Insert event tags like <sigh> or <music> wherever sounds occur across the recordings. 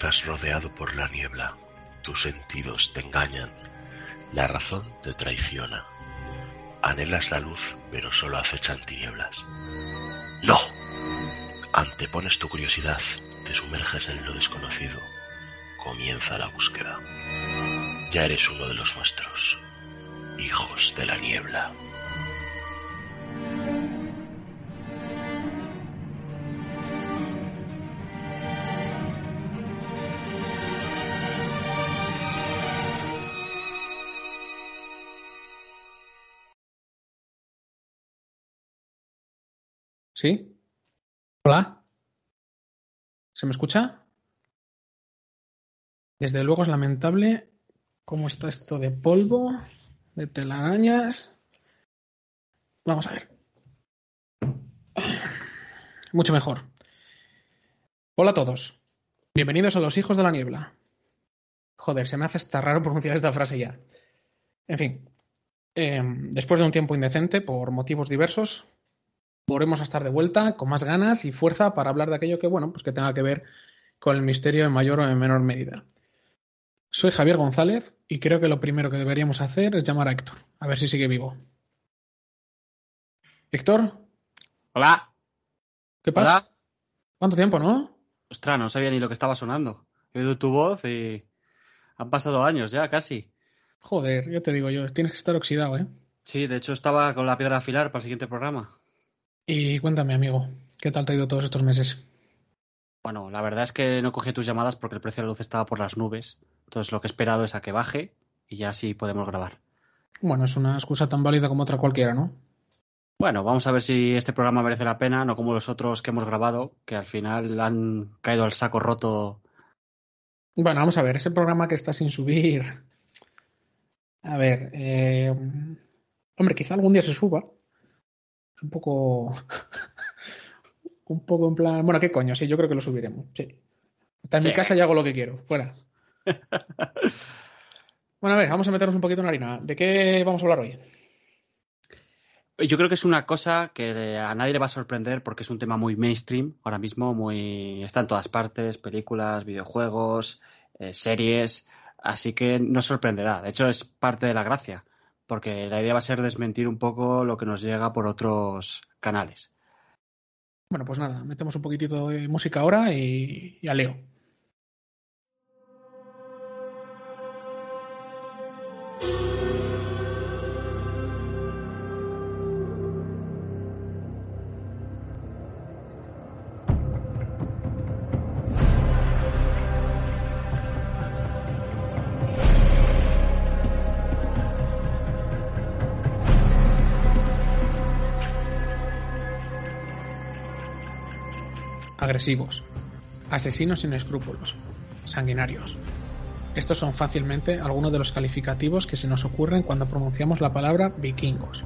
Estás rodeado por la niebla, tus sentidos te engañan, la razón te traiciona. Anhelas la luz, pero solo acechan tinieblas. ¡No! Antepones tu curiosidad, te sumerges en lo desconocido. Comienza la búsqueda. Ya eres uno de los nuestros, hijos de la niebla. ¿Sí? Hola. ¿Se me escucha? Desde luego es lamentable cómo está esto de polvo, de telarañas. Vamos a ver. Mucho mejor. Hola a todos. Bienvenidos a los hijos de la niebla. Joder, se me hace hasta raro pronunciar esta frase ya. En fin. eh, después de un tiempo indecente, por motivos diversos, volvemos a estar de vuelta con más ganas y fuerza para hablar de aquello que, bueno, pues que tenga que ver con el misterio en mayor o en menor medida. Soy Javier González y creo que lo primero que deberíamos hacer es llamar a Héctor, a ver si sigue vivo. Héctor, Hola. ¿qué pasa? Hola. ¿Cuánto tiempo, no? Ostras, no sabía ni lo que estaba sonando. He oído tu voz y han pasado años ya, casi. Joder, ya te digo yo, tienes que estar oxidado, ¿eh? Sí, de hecho estaba con la piedra afilar para el siguiente programa. Y cuéntame, amigo, ¿qué tal te ha ido todos estos meses? Bueno, la verdad es que no cogí tus llamadas porque el precio de la luz estaba por las nubes. Entonces lo que he esperado es a que baje y ya sí podemos grabar. Bueno, es una excusa tan válida como otra cualquiera, ¿no? Bueno, vamos a ver si este programa merece la pena, no como los otros que hemos grabado, que al final han caído al saco roto. Bueno, vamos a ver, ese programa que está sin subir. A ver, eh... hombre, quizá algún día se suba. Un poco. <laughs> un poco en plan. Bueno, ¿qué coño? Sí, yo creo que lo subiremos. Sí. Está en mi casa y hago lo que quiero. Fuera. <laughs> Bueno, a ver, vamos a meternos un poquito en harina. ¿De qué vamos a hablar hoy? Yo creo que es una cosa que a nadie le va a sorprender porque es un tema muy mainstream ahora mismo, muy está en todas partes, películas, videojuegos, eh, series, así que no sorprenderá. De hecho, es parte de la gracia, porque la idea va a ser desmentir un poco lo que nos llega por otros canales. Bueno, pues nada, metemos un poquitito de música ahora y, y a Leo. Asesinos sin escrúpulos, sanguinarios. Estos son fácilmente algunos de los calificativos que se nos ocurren cuando pronunciamos la palabra vikingos.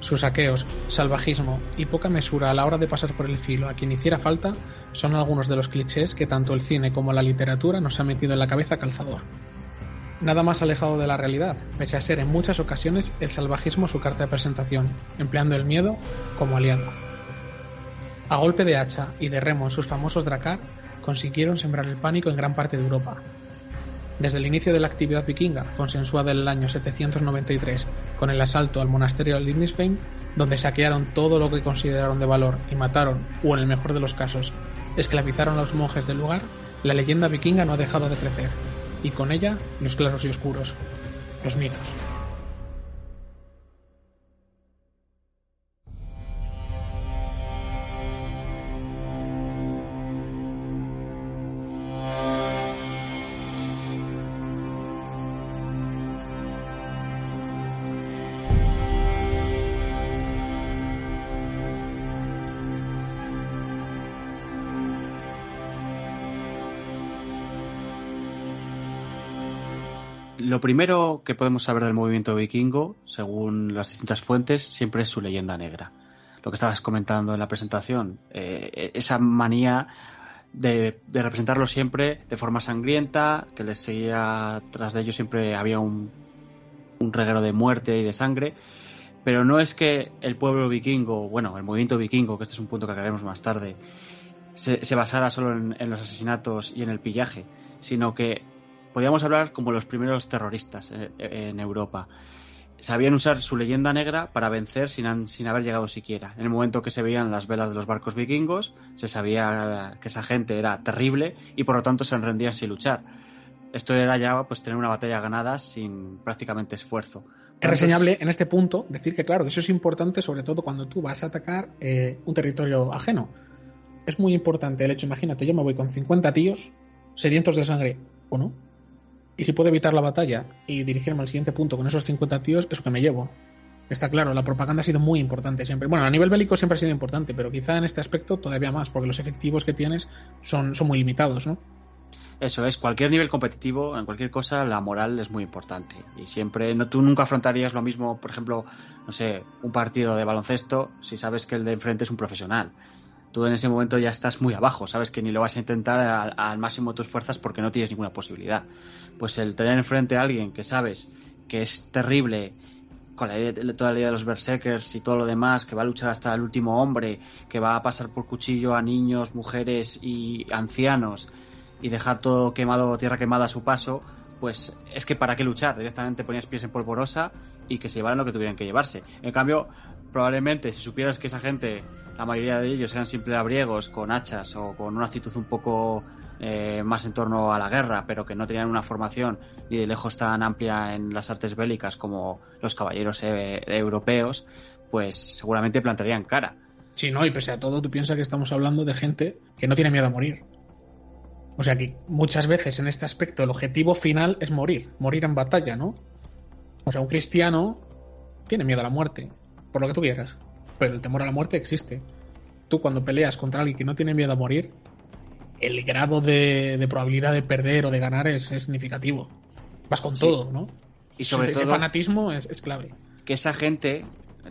Sus saqueos, salvajismo y poca mesura a la hora de pasar por el filo a quien hiciera falta son algunos de los clichés que tanto el cine como la literatura nos ha metido en la cabeza calzador. Nada más alejado de la realidad, pese a ser en muchas ocasiones el salvajismo su carta de presentación, empleando el miedo como aliado. A golpe de hacha y de remo en sus famosos Drakkar, consiguieron sembrar el pánico en gran parte de Europa. Desde el inicio de la actividad vikinga, consensuada en el año 793 con el asalto al monasterio de Lindisfarne, donde saquearon todo lo que consideraron de valor y mataron, o en el mejor de los casos, esclavizaron a los monjes del lugar, la leyenda vikinga no ha dejado de crecer, y con ella los claros y oscuros, los mitos. Primero que podemos saber del movimiento vikingo, según las distintas fuentes, siempre es su leyenda negra. Lo que estabas comentando en la presentación, eh, esa manía de, representarlo siempre de forma sangrienta, que les seguía tras de ellos siempre había un, un reguero de muerte y de sangre. Pero no es que el pueblo vikingo, bueno, el movimiento vikingo, que este es un punto que aclararemos más tarde, se, basara solo en, los asesinatos y en el pillaje, sino que podíamos hablar como los primeros terroristas en, en Europa sabían usar su leyenda negra para vencer sin, sin haber llegado siquiera. En el momento que se veían las velas de los barcos vikingos, se sabía que esa gente era terrible y por lo tanto se rendían sin luchar. Esto era ya pues tener una batalla ganada sin prácticamente esfuerzo. Es reseñable en este punto decir que, claro, eso es importante sobre todo cuando tú vas a atacar eh, un territorio ajeno. Es muy importante el hecho, imagínate, yo me voy con 50 tíos, sedientos de sangre, ¿o no? Y si puedo evitar la batalla y dirigirme al siguiente punto con esos 50 tíos, eso que me llevo. Está claro, la propaganda ha sido muy importante siempre. Bueno, a nivel bélico siempre ha sido importante, pero quizá en este aspecto todavía más, porque los efectivos que tienes son, son muy limitados, ¿no? Eso es, cualquier nivel competitivo, en cualquier cosa, la moral es muy importante. Y siempre, no, tú nunca afrontarías lo mismo, por ejemplo, no sé, un partido de baloncesto si sabes que el de enfrente es un profesional tú en ese momento ya estás muy abajo, sabes que ni lo vas a intentar al, máximo de tus fuerzas porque no tienes ninguna posibilidad. Pues el tener enfrente a alguien que sabes que es terrible, con la idea, toda la idea de los berserkers y todo lo demás, que va a luchar hasta el último hombre, que va a pasar por cuchillo a niños, mujeres y ancianos y dejar todo quemado, tierra quemada a su paso, pues es que para qué luchar, directamente ponías pies en polvorosa y que se llevaran lo que tuvieran que llevarse. En cambio, probablemente si supieras que esa gente la mayoría de ellos eran simples abriegos con hachas o con una actitud un poco eh, más en torno a la guerra, pero que no tenían una formación ni de lejos tan amplia en las artes bélicas como los caballeros eh, europeos, pues seguramente plantarían cara. Sí, no, y pese a todo, tú piensas que estamos hablando de gente que no tiene miedo a morir. O sea que muchas veces en este aspecto el objetivo final es morir, morir en batalla, ¿no? O sea, un cristiano tiene miedo a la muerte, por lo que tú pero el temor a la muerte existe. Tú cuando peleas contra alguien que no tiene miedo a morir, el grado de, probabilidad de perder o de ganar es, significativo. Vas con todo, ¿no? Y sobre ese, todo, fanatismo es, es clave. Que esa gente,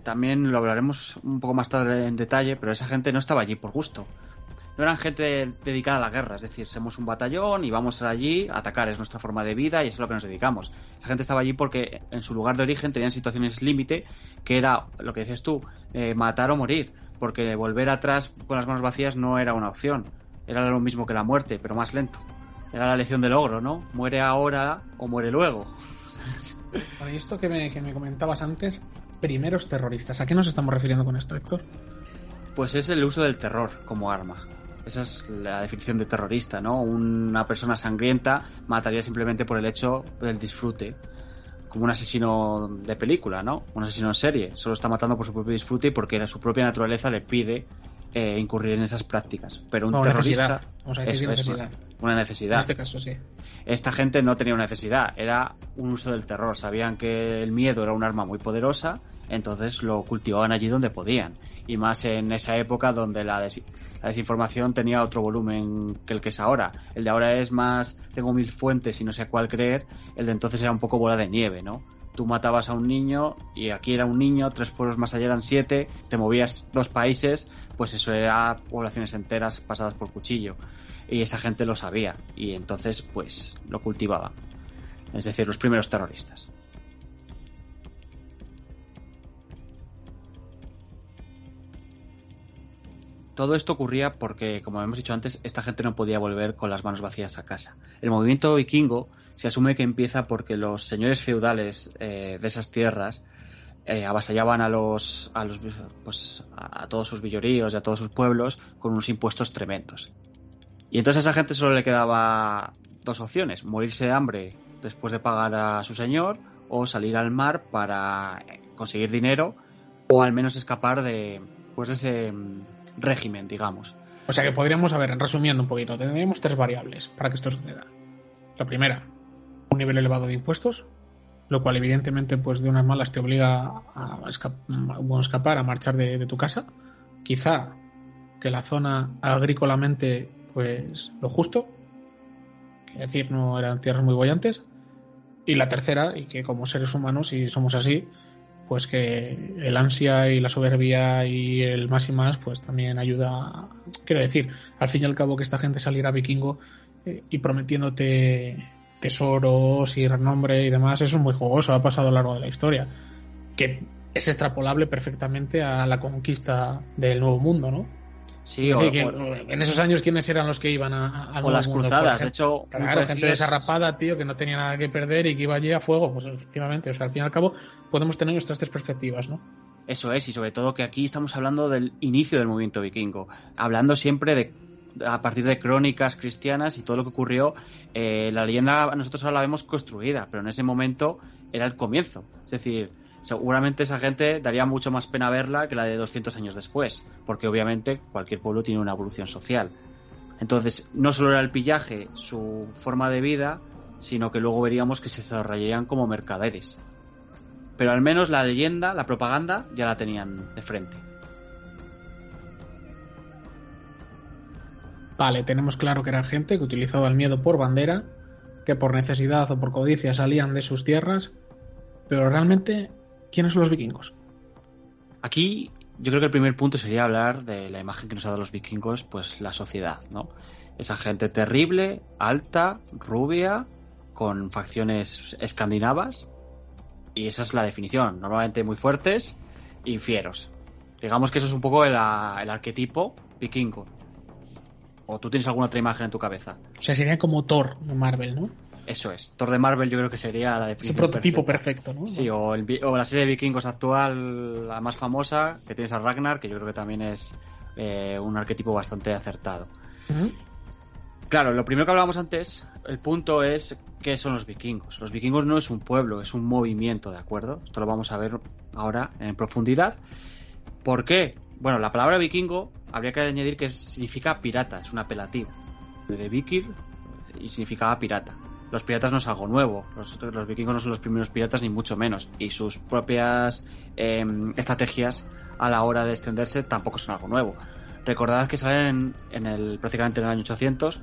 también lo hablaremos un poco más tarde en detalle, pero esa gente no estaba allí por gusto no eran gente dedicada a la guerra, es decir, somos un batallón y vamos allí a atacar, es nuestra forma de vida y es lo que nos dedicamos. Esa gente estaba allí porque en su lugar de origen tenían situaciones límite, que era lo que dices tú, eh, matar o morir, porque volver atrás con las manos vacías no era una opción, era lo mismo que la muerte, pero más lento. Era la lección del ogro, ¿no? Muere ahora o muere luego. <laughs> y esto que me, que me comentabas antes, primeros terroristas, ¿a qué nos estamos refiriendo con esto, Héctor? Pues es el uso del terror como arma. Esa es la definición de terrorista, ¿no? Una persona sangrienta mataría simplemente por el hecho del disfrute. Como un asesino de película, ¿no? Un asesino en serie. Solo está matando por su propio disfrute y porque su propia naturaleza le pide eh, incurrir en esas prácticas. Pero un terrorista. Vamos a decir necesidad. Una necesidad. En este caso, sí. Esta gente no tenía una necesidad, era un uso del terror. Sabían que el miedo era un arma muy poderosa, entonces lo cultivaban allí donde podían y más en esa época donde la, desinformación tenía otro volumen que el que es ahora. El de ahora es más, tengo mil fuentes y no sé cuál creer, el de entonces era un poco bola de nieve, ¿no? Tú matabas a un niño y aquí era un niño, tres pueblos más allá eran siete, te movías dos países, pues eso era poblaciones enteras pasadas por cuchillo. Y esa gente lo sabía y entonces pues lo cultivaba. Es decir, los primeros terroristas. Todo esto ocurría porque, como hemos dicho antes, esta gente no podía volver con las manos vacías a casa. El movimiento vikingo se asume que empieza porque los señores feudales eh, de esas tierras eh, avasallaban a los, a los pues, a todos sus villoríos y a todos sus pueblos con unos impuestos tremendos. Y entonces a esa gente solo le quedaba dos opciones, morirse de hambre después de pagar a su señor o salir al mar para conseguir dinero o al menos escapar de pues ese régimen, digamos. O sea que podríamos, haber resumiendo un poquito, tendríamos tres variables para que esto suceda. La primera, un nivel elevado de impuestos, lo cual evidentemente pues de unas malas te obliga a, escapar, a marchar de, tu casa. Quizá que la zona agrícolamente pues lo justo, es decir, no eran tierras muy bollantes. Y la tercera, y que como seres humanos, si somos así, pues que el ansia y la soberbia y el más y más, pues también ayuda. Quiero decir, al fin y al cabo que esta gente saliera vikingo eh, y prometiéndote tesoros y renombre y demás, eso es muy jugoso, ha pasado a lo largo de la historia. Que es extrapolable perfectamente a la conquista del nuevo mundo, ¿no? Sí, o, decir, que o- en esos años, ¿quiénes eran los que iban a, al o las Mundo? cruzadas. De hecho, Claro, gente desarrapada, tío, que no tenía nada que perder y que iba allí a fuego. Pues efectivamente, o sea, al fin y al cabo podemos tener nuestras tres perspectivas, ¿no? Eso es, y sobre todo que aquí estamos hablando del inicio del movimiento vikingo, hablando siempre de a partir de crónicas cristianas y todo lo que ocurrió, eh, la leyenda nosotros ahora la vemos construida, pero en ese momento era el comienzo. Es decir, seguramente esa gente daría mucho más pena verla que la de 200 años después, porque obviamente cualquier pueblo tiene una evolución social. Entonces, no solo era el pillaje su forma de vida, sino que luego veríamos que se desarrollarían como mercaderes. Pero al menos la leyenda, la propaganda, ya la tenían de frente. Vale, tenemos claro que era gente que utilizaba el miedo por bandera, que por necesidad o por codicia salían de sus tierras, pero realmente, ¿quiénes son los vikingos? Aquí yo creo que el primer punto sería hablar de la imagen que nos ha dado los vikingos, pues la sociedad, ¿no? Esa gente terrible, alta, rubia, con facciones escandinavas, y esa es la definición, normalmente muy fuertes y fieros. Digamos que eso es un poco el, el arquetipo vikingo. ¿O tú tienes alguna otra imagen en tu cabeza? O sea, serían como Thor de Marvel, ¿no? Eso es. Thor de Marvel yo creo que sería la Ese definición prototipo perfecta. perfecto, ¿no? Sí, o, el o la serie de vikingos actual, la más famosa, que tienes a Ragnar, que yo creo que también es eh, un arquetipo bastante acertado. Claro, lo primero que hablábamos antes, el punto es qué son los vikingos. Los vikingos no es un pueblo, es un movimiento, ¿de acuerdo? Esto lo vamos a ver ahora en profundidad. ¿Por qué? Bueno, la palabra vikingo habría que añadir que significa pirata, es un apelativo. De vikir y significaba pirata. Los piratas no es algo nuevo, los, vikingos no son los primeros piratas ni mucho menos. Y sus propias eh, estrategias a la hora de extenderse tampoco son algo nuevo. Recordad que salen en, en el, prácticamente en el año 800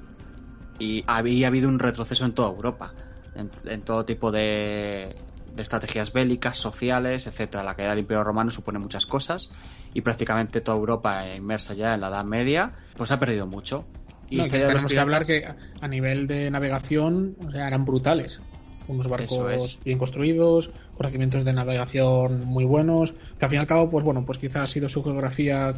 y había habido un retroceso en toda Europa, en, en todo tipo de, de estrategias bélicas, sociales, etcétera. La caída del Imperio Romano supone muchas cosas y prácticamente toda Europa inmersa ya en la Edad Media, pues ha perdido mucho. Y No, que tenemos que hablar que a nivel de navegación o sea, eran brutales. Unos barcos es. bien construidos, conocimientos de navegación muy buenos, que al fin y al cabo, pues bueno, pues quizás ha sido su geografía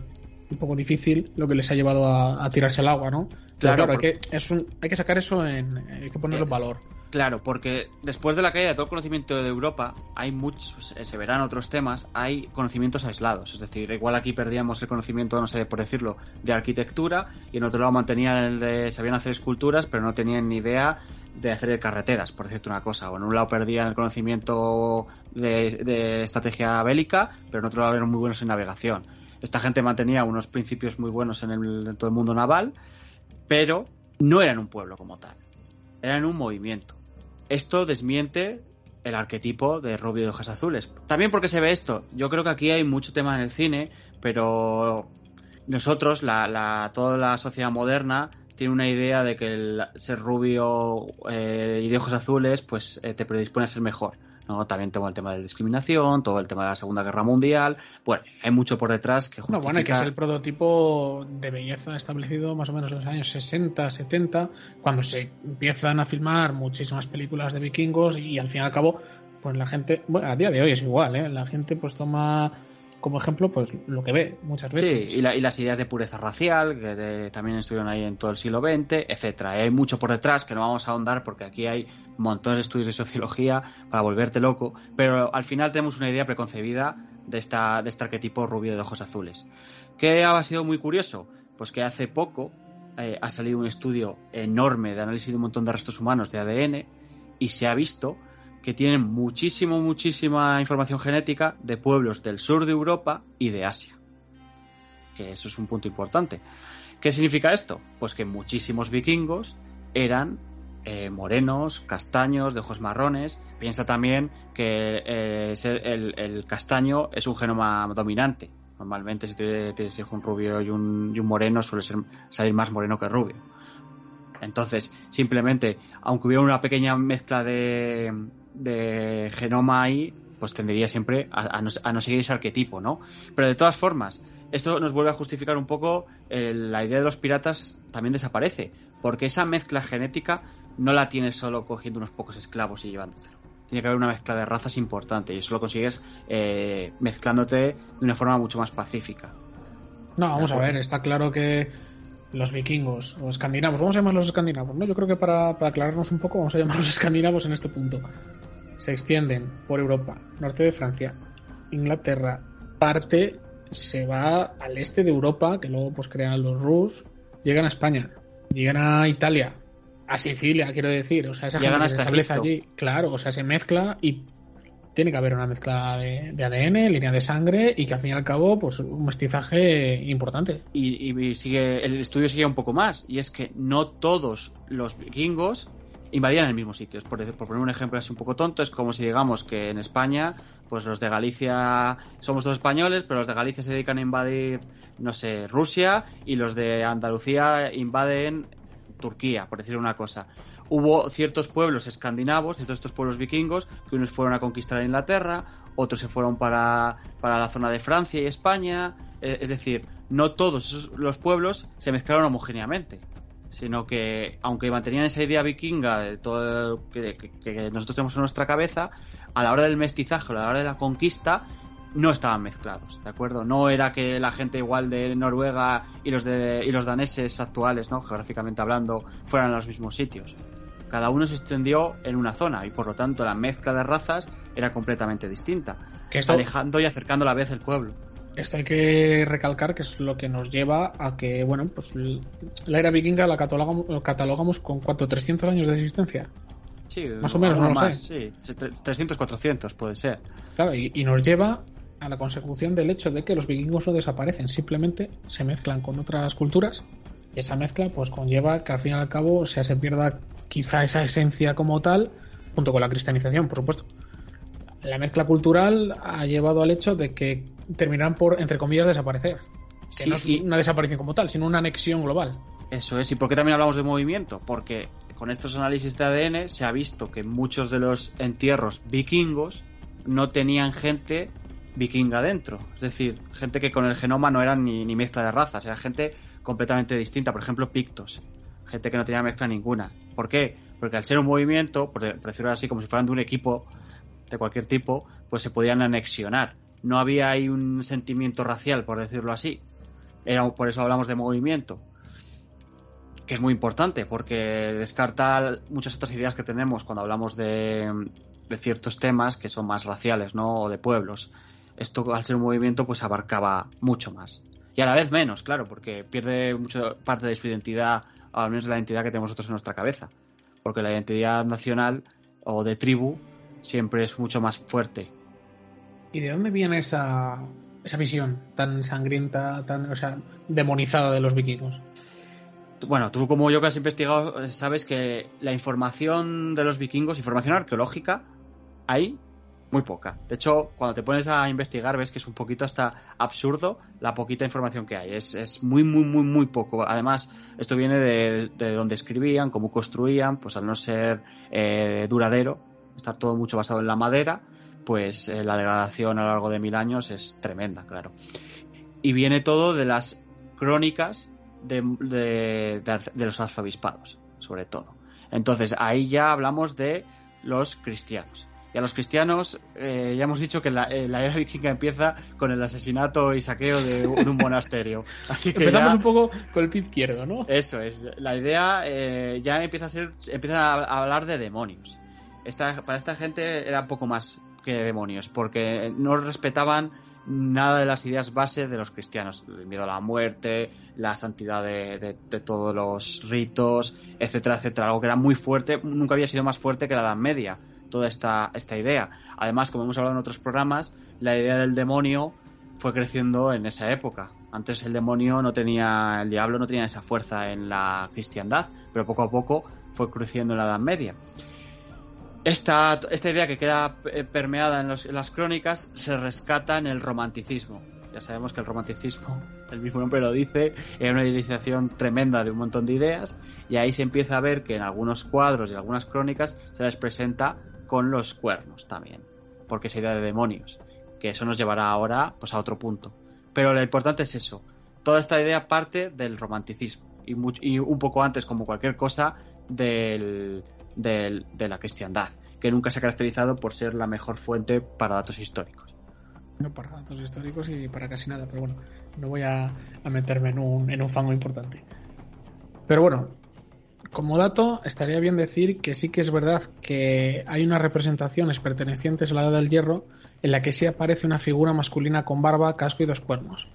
un poco difícil lo que les ha llevado a, a tirarse al agua, ¿no? Pero Claro, claro, hay, porque- que, es un, hay que sacar eso en. hay que ponerlo en Eh, valor. Claro, porque después de la caída de todo el conocimiento de Europa, hay muchos, eh, se verán otros temas, hay conocimientos aislados. Es decir, igual aquí perdíamos el conocimiento, no sé, por decirlo, de arquitectura, y en otro lado mantenían el de, sabían hacer esculturas, pero no tenían ni idea de hacer carreteras, por decirte una cosa. O en un lado perdían el conocimiento de, de estrategia bélica, pero en otro lado eran muy buenos en navegación. Esta gente mantenía unos principios muy buenos en, el, en todo el mundo naval, pero no eran un pueblo como tal. Eran un movimiento. Esto desmiente el arquetipo de rubio de hojas azules. También porque se ve esto. Yo creo que aquí hay mucho tema en el cine, pero nosotros, la, la- toda la sociedad moderna, tiene una idea de que el ser rubio eh, y de ojos azules, pues eh, te predispone a ser mejor. ¿No? También todo el tema de la discriminación, todo el tema de la Segunda Guerra Mundial. Bueno, hay mucho por detrás que No, justifica... bueno, y que es el prototipo de belleza establecido más o menos en los años 60, 70, cuando se empiezan a filmar muchísimas películas de vikingos y al fin y al cabo, pues la gente, bueno, a día de hoy es igual, ¿eh? La gente pues toma como ejemplo pues lo que ve muchas veces. Sí, y, la- y las ideas de pureza racial, que de- también estuvieron ahí en todo el siglo XX, etcétera. Hay mucho por detrás que no vamos a ahondar porque aquí hay montones de estudios de sociología para volverte loco, pero al final tenemos una idea preconcebida de, esta, de este arquetipo rubio de ojos azules. ¿Qué ha sido muy curioso? Pues que hace poco eh, ha salido un estudio enorme de análisis de un montón de restos humanos de ADN y se ha visto que tienen muchísimo, muchísima información genética de pueblos del sur de Europa y de Asia. Que eso es un punto importante. ¿Qué significa esto? Pues que muchísimos vikingos eran eh, morenos, castaños, de ojos marrones. Piensa también que eh, el, castaño es un genoma dominante. Normalmente si tienes un rubio y un, y un moreno suele ser, salir más moreno que rubio. Entonces, simplemente, aunque hubiera una pequeña mezcla de, de genoma ahí, pues tendería siempre a, a no, a no seguir ese arquetipo, ¿no? Pero de todas formas, esto nos vuelve a justificar un poco eh, la idea de los piratas también desaparece, porque esa mezcla genética no la tienes solo cogiendo unos pocos esclavos y llevándotelo. Tiene que haber una mezcla de razas importante y eso lo consigues eh, mezclándote de una forma mucho más pacífica. No, vamos a ver, está claro que los vikingos o escandinavos, vamos a llamarlos escandinavos, ¿no? Yo creo que para, para aclararnos un poco, vamos a llamarlos escandinavos en este punto. Se extienden por Europa, norte de Francia, Inglaterra, parte se va al este de Europa, que luego pues crean los Rus, llegan a España, llegan a Italia, a Sicilia, quiero decir, o sea, esa Llegan gente se establece Egipto. allí, claro, o sea, se mezcla y tiene que haber una mezcla de, ADN, línea de sangre y que al fin y al cabo, pues un mestizaje importante. Y, y sigue, el estudio sigue un poco más, y es que no todos los vikingos invadían el mismo sitio. Por, por poner un ejemplo así un poco tonto, es como si digamos que en España, pues los de Galicia somos todos españoles, pero los de Galicia se dedican a invadir, no sé, Rusia, y los de Andalucía invaden Turquía, por decir una cosa. Hubo ciertos pueblos escandinavos, estos, estos pueblos vikingos, que unos fueron a conquistar Inglaterra, otros se fueron para, para la zona de Francia y España. Eh, Es decir, no todos esos, los pueblos se mezclaron homogéneamente, sino que, aunque mantenían esa idea vikinga de todo que, que- que nosotros tenemos en nuestra cabeza, a la hora del mestizaje, a la hora de la conquista, no estaban mezclados, ¿de acuerdo? No era que la gente igual de Noruega y los de y los daneses actuales, ¿no? Geográficamente hablando, fueran a los mismos sitios. Cada uno se extendió en una zona y por lo tanto la mezcla de razas era completamente distinta, Que esto, alejando y acercando a la vez el pueblo. esto hay que recalcar que es lo que nos lleva a que, bueno, pues la era vikinga la catalogamos, la catalogamos con cuánto, 300 años de existencia. Sí, Más o menos, no lo más, sé. Sí, 300, 400 puede ser. Claro, y, y nos lleva a la consecución del hecho de que los vikingos no desaparecen, simplemente se mezclan con otras culturas y esa mezcla pues conlleva que al fin y al cabo o sea, se pierda quizá esa esencia como tal, junto con la cristianización, por supuesto. La mezcla cultural ha llevado al hecho de que terminarán por, entre comillas, desaparecer. Que Sí, no es y- una desaparición como tal, sino una anexión global. Eso es. ¿Y por qué también hablamos de movimiento? Porque con estos análisis de ADN se ha visto que muchos de los entierros vikingos no tenían gente vikinga dentro. Es decir, gente que con el genoma no eran ni, ni mezcla de razas, era gente completamente distinta. Por ejemplo, pictos. Gente que no tenía mezcla ninguna. ¿Por qué? Porque al ser un movimiento, por decirlo así, como si fueran de un equipo de cualquier tipo, pues se podían anexionar. No había ahí un sentimiento racial, por decirlo así. Era, por eso hablamos de movimiento que es muy importante porque descarta muchas otras ideas que tenemos cuando hablamos de, de ciertos temas que son más raciales, ¿no? O de pueblos. Esto, al ser un movimiento, pues abarcaba mucho más. Y a la vez menos, claro, porque pierde mucho parte de su identidad, al menos de la identidad que tenemos nosotros en nuestra cabeza. Porque la identidad nacional o de tribu siempre es mucho más fuerte. ¿Y de dónde viene esa, esa visión tan sangrienta, tan, o sea, demonizada de los vikingos? Bueno, tú como yo que has investigado, eh, sabes que la información de los vikingos, información arqueológica, hay muy poca. De hecho, cuando te pones a investigar ves que es un poquito hasta absurdo la poquita información que hay. Es, es muy, muy, muy, muy poco. Además, esto viene de, de donde escribían, cómo construían, pues al no ser eh, duradero, estar todo mucho basado en la madera, pues eh, la degradación a lo largo de mil años es tremenda, claro. Y viene todo de las crónicas de, de, de, los arzobispados, sobre todo. Entonces, ahí ya hablamos de los cristianos. Y a los cristianos, eh, ya hemos dicho que la, eh, la, era vikinga empieza con el asesinato y saqueo de un, de un monasterio. <laughs> Así que Empezamos ya, un poco con el pie izquierdo, ¿no? Eso es. La idea eh, ya empieza a ser, empieza a hablar de demonios. Esta, para esta gente era un poco más que demonios, porque no respetaban nada de las ideas base de los cristianos. El miedo a la muerte, la santidad de, de, de, todos los ritos, etcétera, etcétera. Algo que era muy fuerte, nunca había sido más fuerte que la Edad Media, toda esta, esta idea. Además, como hemos hablado en otros programas, la idea del demonio fue creciendo en esa época. Antes el demonio no tenía, el diablo no tenía esa fuerza en la cristiandad, pero poco a poco fue creciendo en la Edad Media. Esta, esta idea que queda permeada en, los, en, las crónicas se rescata en el romanticismo. Ya sabemos que el romanticismo, <laughs> el mismo nombre lo dice, era una idealización tremenda de un montón de ideas y ahí se empieza a ver que en algunos cuadros y algunas crónicas se les presenta con los cuernos también, porque es idea de demonios, que eso nos llevará ahora pues a otro punto. Pero lo importante es eso, toda esta idea parte del romanticismo y, un poco antes, como cualquier cosa, del, de la cristiandad, que nunca se ha caracterizado por ser la mejor fuente para datos históricos. para datos históricos y para casi nada, pero bueno, no voy a, meterme en un, en un fango importante. Pero bueno, como dato, estaría bien decir que sí que es verdad que hay unas representaciones pertenecientes a la Edad del Hierro en la que sí aparece una figura masculina con barba, casco y dos cuernos.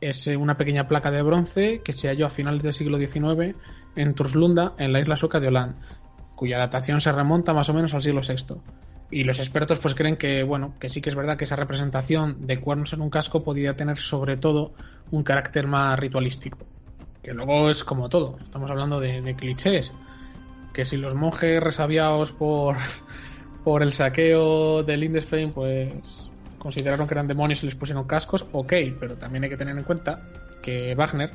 Es eh, una pequeña placa de bronce que se halló a finales del siglo XIX en Turslunda, en la isla sueca de Holland, cuya datación se remonta más o menos al siglo VI y los expertos pues creen que bueno que sí que es verdad que esa representación de cuernos en un casco podía tener sobre todo un carácter más ritualístico que luego es como todo estamos hablando de, clichés que si los monjes resabiados por <laughs> por el saqueo del Lindisfarne pues consideraron que eran demonios y les pusieron cascos ok pero también hay que tener en cuenta que Wagner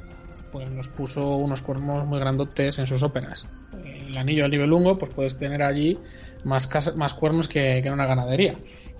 pues nos puso unos cuernos muy grandotes en sus óperas el anillo nivel lungo pues puedes tener allí más, más cuernos que, en una ganadería.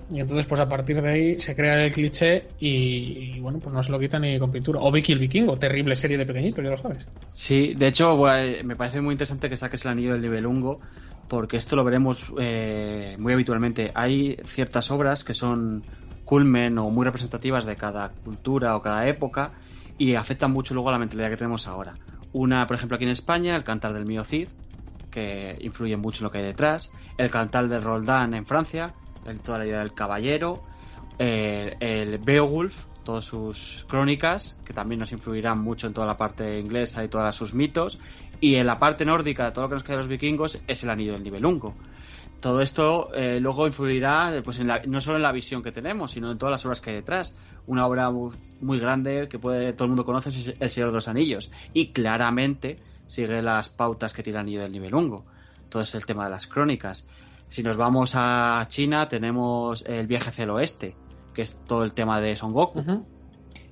Y entonces, pues a partir de ahí se crea el cliché y, bueno, pues no se lo quita ni con pintura. O Vicky el Vikingo, terrible serie de pequeñitos, ya lo sabes. Sí, de hecho, me parece muy interesante que saques el anillo del Nibelungo, porque esto lo veremos eh, muy habitualmente. Hay ciertas obras que son culmen o muy representativas de cada cultura o cada época y afectan mucho luego a la mentalidad que tenemos ahora. Una, por ejemplo, aquí en España, el Cantar del Mío Cid, que influye mucho en lo que hay detrás, el cantal de Roldán en Francia, toda la idea del caballero, el Beowulf, todas sus crónicas, que también nos influirán mucho en toda la parte inglesa y todos sus mitos, y en la parte nórdica, todo lo que nos queda de los vikingos, es el anillo del Nibelungo. Todo esto eh, luego influirá pues no solo en la visión que tenemos, sino en todas las obras que hay detrás. Una obra muy, grande que puede todo el mundo conoce es El Señor de los Anillos. Y claramente sigue las pautas que tiene el anillo del Nibelungo. Todo es el tema de las crónicas. Si nos vamos a China, tenemos el viaje hacia el oeste, que es todo el tema de Son Goku.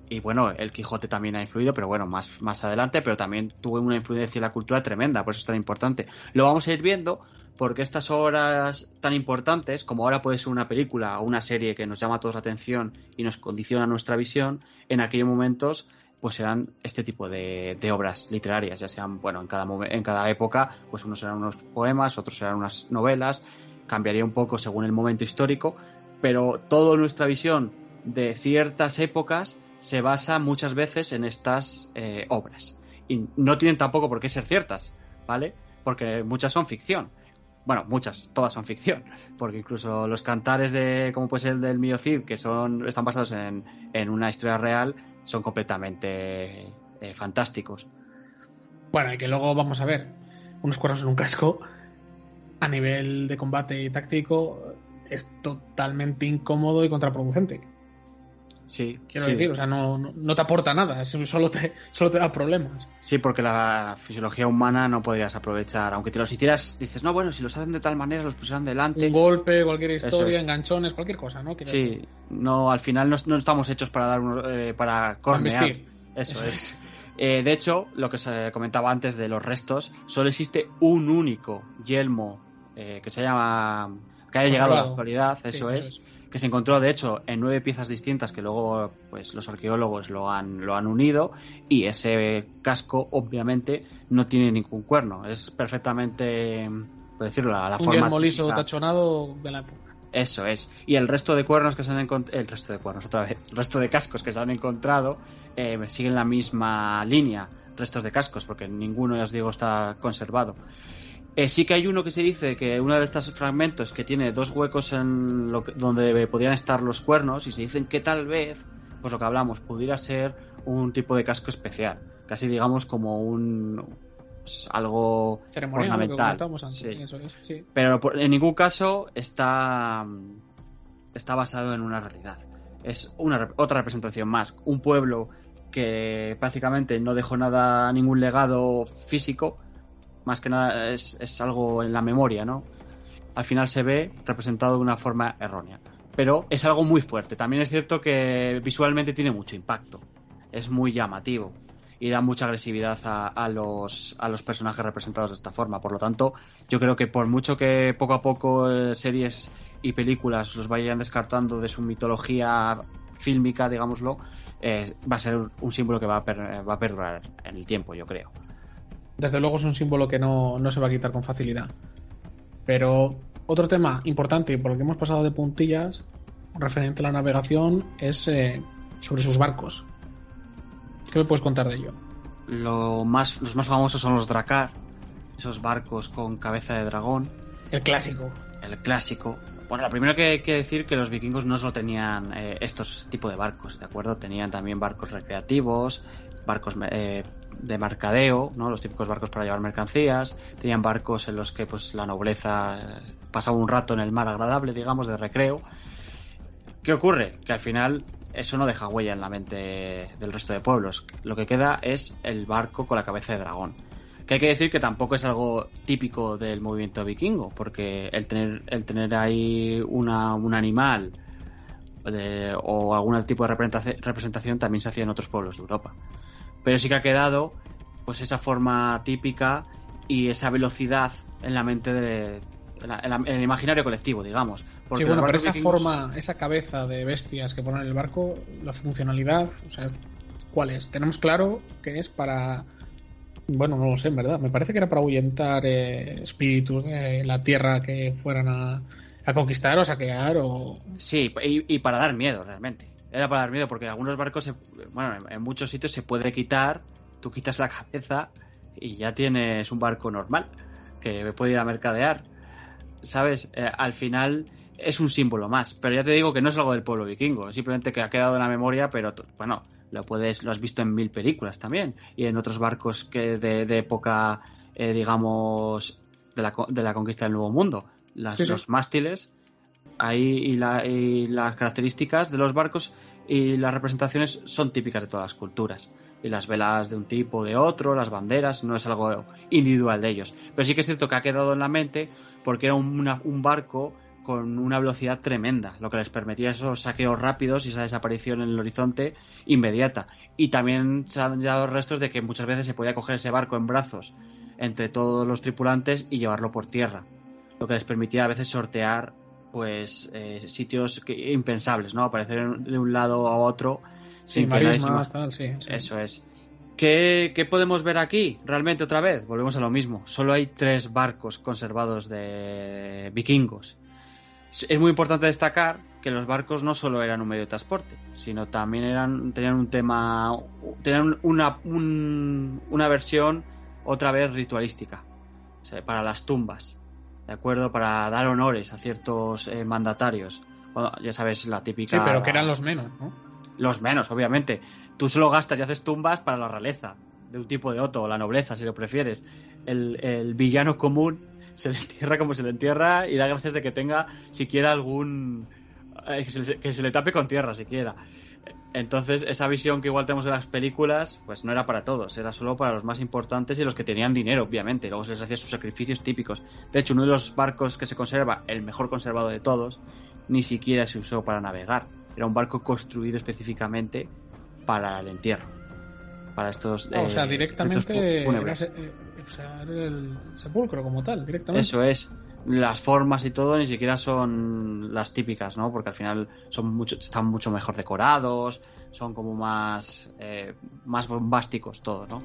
Y bueno, el Quijote también ha influido, pero bueno, más, más adelante, pero también tuvo una influencia en la cultura tremenda, por eso es tan importante. Lo vamos a ir viendo porque estas obras tan importantes, como ahora puede ser una película o una serie que nos llama a todos la atención y nos condiciona nuestra visión, en aquellos momentos pues serán este tipo de, obras literarias, ya sean, bueno, en cada, en cada época, pues unos serán unos poemas, otros serán unas novelas, cambiaría un poco según el momento histórico, pero toda nuestra visión de ciertas épocas se basa muchas veces en estas eh, obras. Y no tienen tampoco por qué ser ciertas, ¿vale? Porque muchas son ficción. Bueno, muchas, todas son ficción, porque incluso los cantares de, como puede ser el del Mío Cid, que son, están basados en, en una historia real, son completamente eh, fantásticos. Bueno, y que luego vamos a ver, unos cuernos en un casco a nivel de combate y táctico es totalmente incómodo y contraproducente. Sí. Quiero decir, o sea, no, no, te aporta nada, solo te, solo te da problemas. Sí, porque la fisiología humana no podrías aprovechar. Aunque te los hicieras, dices, no, bueno, si los hacen de tal manera, los pusieran delante. Un golpe, cualquier historia, enganchones, cualquier cosa, ¿no? sí, no, al final no, no, estamos hechos para dar eh, para cornear. Eso, es. <laughs> Eh, de hecho, lo que se comentaba antes de los restos, solo existe un único yelmo eh, que se llama. que haya llegado a la actualidad, eso, es que se encontró de hecho en nueve piezas distintas que luego pues los arqueólogos lo han lo han unido y ese casco obviamente no tiene ningún cuerno. Es perfectamente por decirlo la, la un forma liso tachonado de la época. Eso es. Y el resto de cuernos que se han encontrado el resto de cuernos otra vez el resto de cascos que se han encontrado eh, siguen la misma línea restos de cascos porque ninguno ya os digo está conservado eh, sí que hay uno que se dice que uno de estos fragmentos que tiene dos huecos en lo donde podrían estar los cuernos y se dicen que tal vez, pues lo que hablamos, pudiera ser un tipo de casco especial, casi digamos como un pues, algo ornamental. Pero en ningún caso está está basado en una realidad. Es una otra representación más, un pueblo que prácticamente no dejó nada ningún legado físico más que nada es, algo en la memoria, ¿no? Al final se ve representado de una forma errónea. Pero es algo muy fuerte. También es cierto que visualmente tiene mucho impacto. Es muy llamativo y da mucha agresividad a, los, a los personajes representados de esta forma. Por lo tanto, yo creo que por mucho que poco a poco eh, series y películas los vayan descartando de su mitología fílmica, digámoslo, eh, va a ser un símbolo que va a, va a perdurar en el tiempo, yo creo desde luego es un símbolo que no, se va a quitar con facilidad. Pero otro tema importante y por el que hemos pasado de puntillas referente a la navegación es eh, sobre sus barcos. ¿Qué me puedes contar de ello? Lo más, los más famosos son los Dracar, esos barcos con cabeza de dragón. El clásico. El clásico. Bueno, lo primero que hay que decir que los vikingos no solo tenían eh, estos tipos de barcos, ¿de acuerdo? Tenían también barcos recreativos, barcos eh, de mercadeo, ¿no? Los típicos barcos para llevar mercancías. Tenían barcos en los que pues la nobleza eh, pasaba un rato en el mar agradable, digamos, de recreo. ¿Qué ocurre? Que al final eso no deja huella en la mente del resto de pueblos. Lo que queda es el barco con la cabeza de dragón. Que hay que decir que tampoco es algo típico del movimiento vikingo, porque el tener, el tener ahí una, un animal o algún tipo de representación también se hacía en otros pueblos de Europa. Pero sí que ha quedado pues esa forma típica y esa velocidad en la mente de, en, el imaginario colectivo, digamos. Porque sí, bueno, pero esa forma, esa cabeza de bestias que ponen en el barco, la funcionalidad, o sea, ¿cuál es? Tenemos claro que es para. Bueno, no lo sé, en verdad. Me parece que era para ahuyentar eh, espíritus de la tierra que fueran a, a conquistar o saquear o. Sí, y, para dar miedo, realmente. Era para dar miedo, porque en algunos barcos, bueno, en muchos sitios se puede quitar, tú quitas la cabeza y ya tienes un barco normal que puede ir a mercadear. ¿sabes? Eh, al final es un símbolo más. Pero ya te digo que no es algo del pueblo vikingo, simplemente que ha quedado en la memoria, pero bueno, lo puedes, lo has visto en mil películas también y en otros barcos que de, época, eh, digamos, de la, de la, conquista del Nuevo Mundo. Las, Los mástiles ahí y, la, y las características de los barcos y las representaciones son típicas de todas las culturas. Y las velas de un tipo o de otro, las banderas, no es algo individual de ellos. Pero sí que es cierto que ha quedado en la mente porque era un barco con una velocidad tremenda, lo que les permitía esos saqueos rápidos y esa desaparición en el horizonte inmediata. Y también se han dado restos de que muchas veces se podía coger ese barco en brazos entre todos los tripulantes y llevarlo por tierra, lo que les permitía a veces sortear pues eh, sitios impensables, ¿no? Aparecer de un lado a otro sin sí, sí, Eso es. ¿Qué, podemos ver aquí? Realmente otra vez, volvemos a lo mismo. Solo hay tres barcos conservados de vikingos. Es muy importante destacar que los barcos no solo eran un medio de transporte, sino también eran, tenían un tema, tenían una, una versión otra vez ritualística, para las tumbas, ¿de acuerdo? Para dar honores a ciertos eh, mandatarios. ya sabes, la típica... Sí, pero que eran los menos, ¿no? Los menos, obviamente tú solo gastas y haces tumbas para la realeza, de un tipo de otro, o la nobleza, si lo prefieres. El, villano común se le entierra como se le entierra y da gracias de que tenga siquiera algún... Eh, que, se, le tape con tierra, siquiera. Entonces, esa visión que igual tenemos de las películas, pues no era para todos, era solo para los más importantes y los que tenían dinero, obviamente. Luego se les hacía sus sacrificios típicos. De hecho, uno de los barcos que se conserva, el mejor conservado de todos, ni siquiera se usó para navegar. Era un barco construido específicamente para el entierro. Para estos. o sea, eh, directamente. Fúnebres. Eh, o sea, el sepulcro como tal, directamente. Eso es. Las formas y todo ni siquiera son las típicas, ¿no? Porque al final son mucho, están mucho mejor decorados, son como más, eh, más bombásticos todo, ¿no?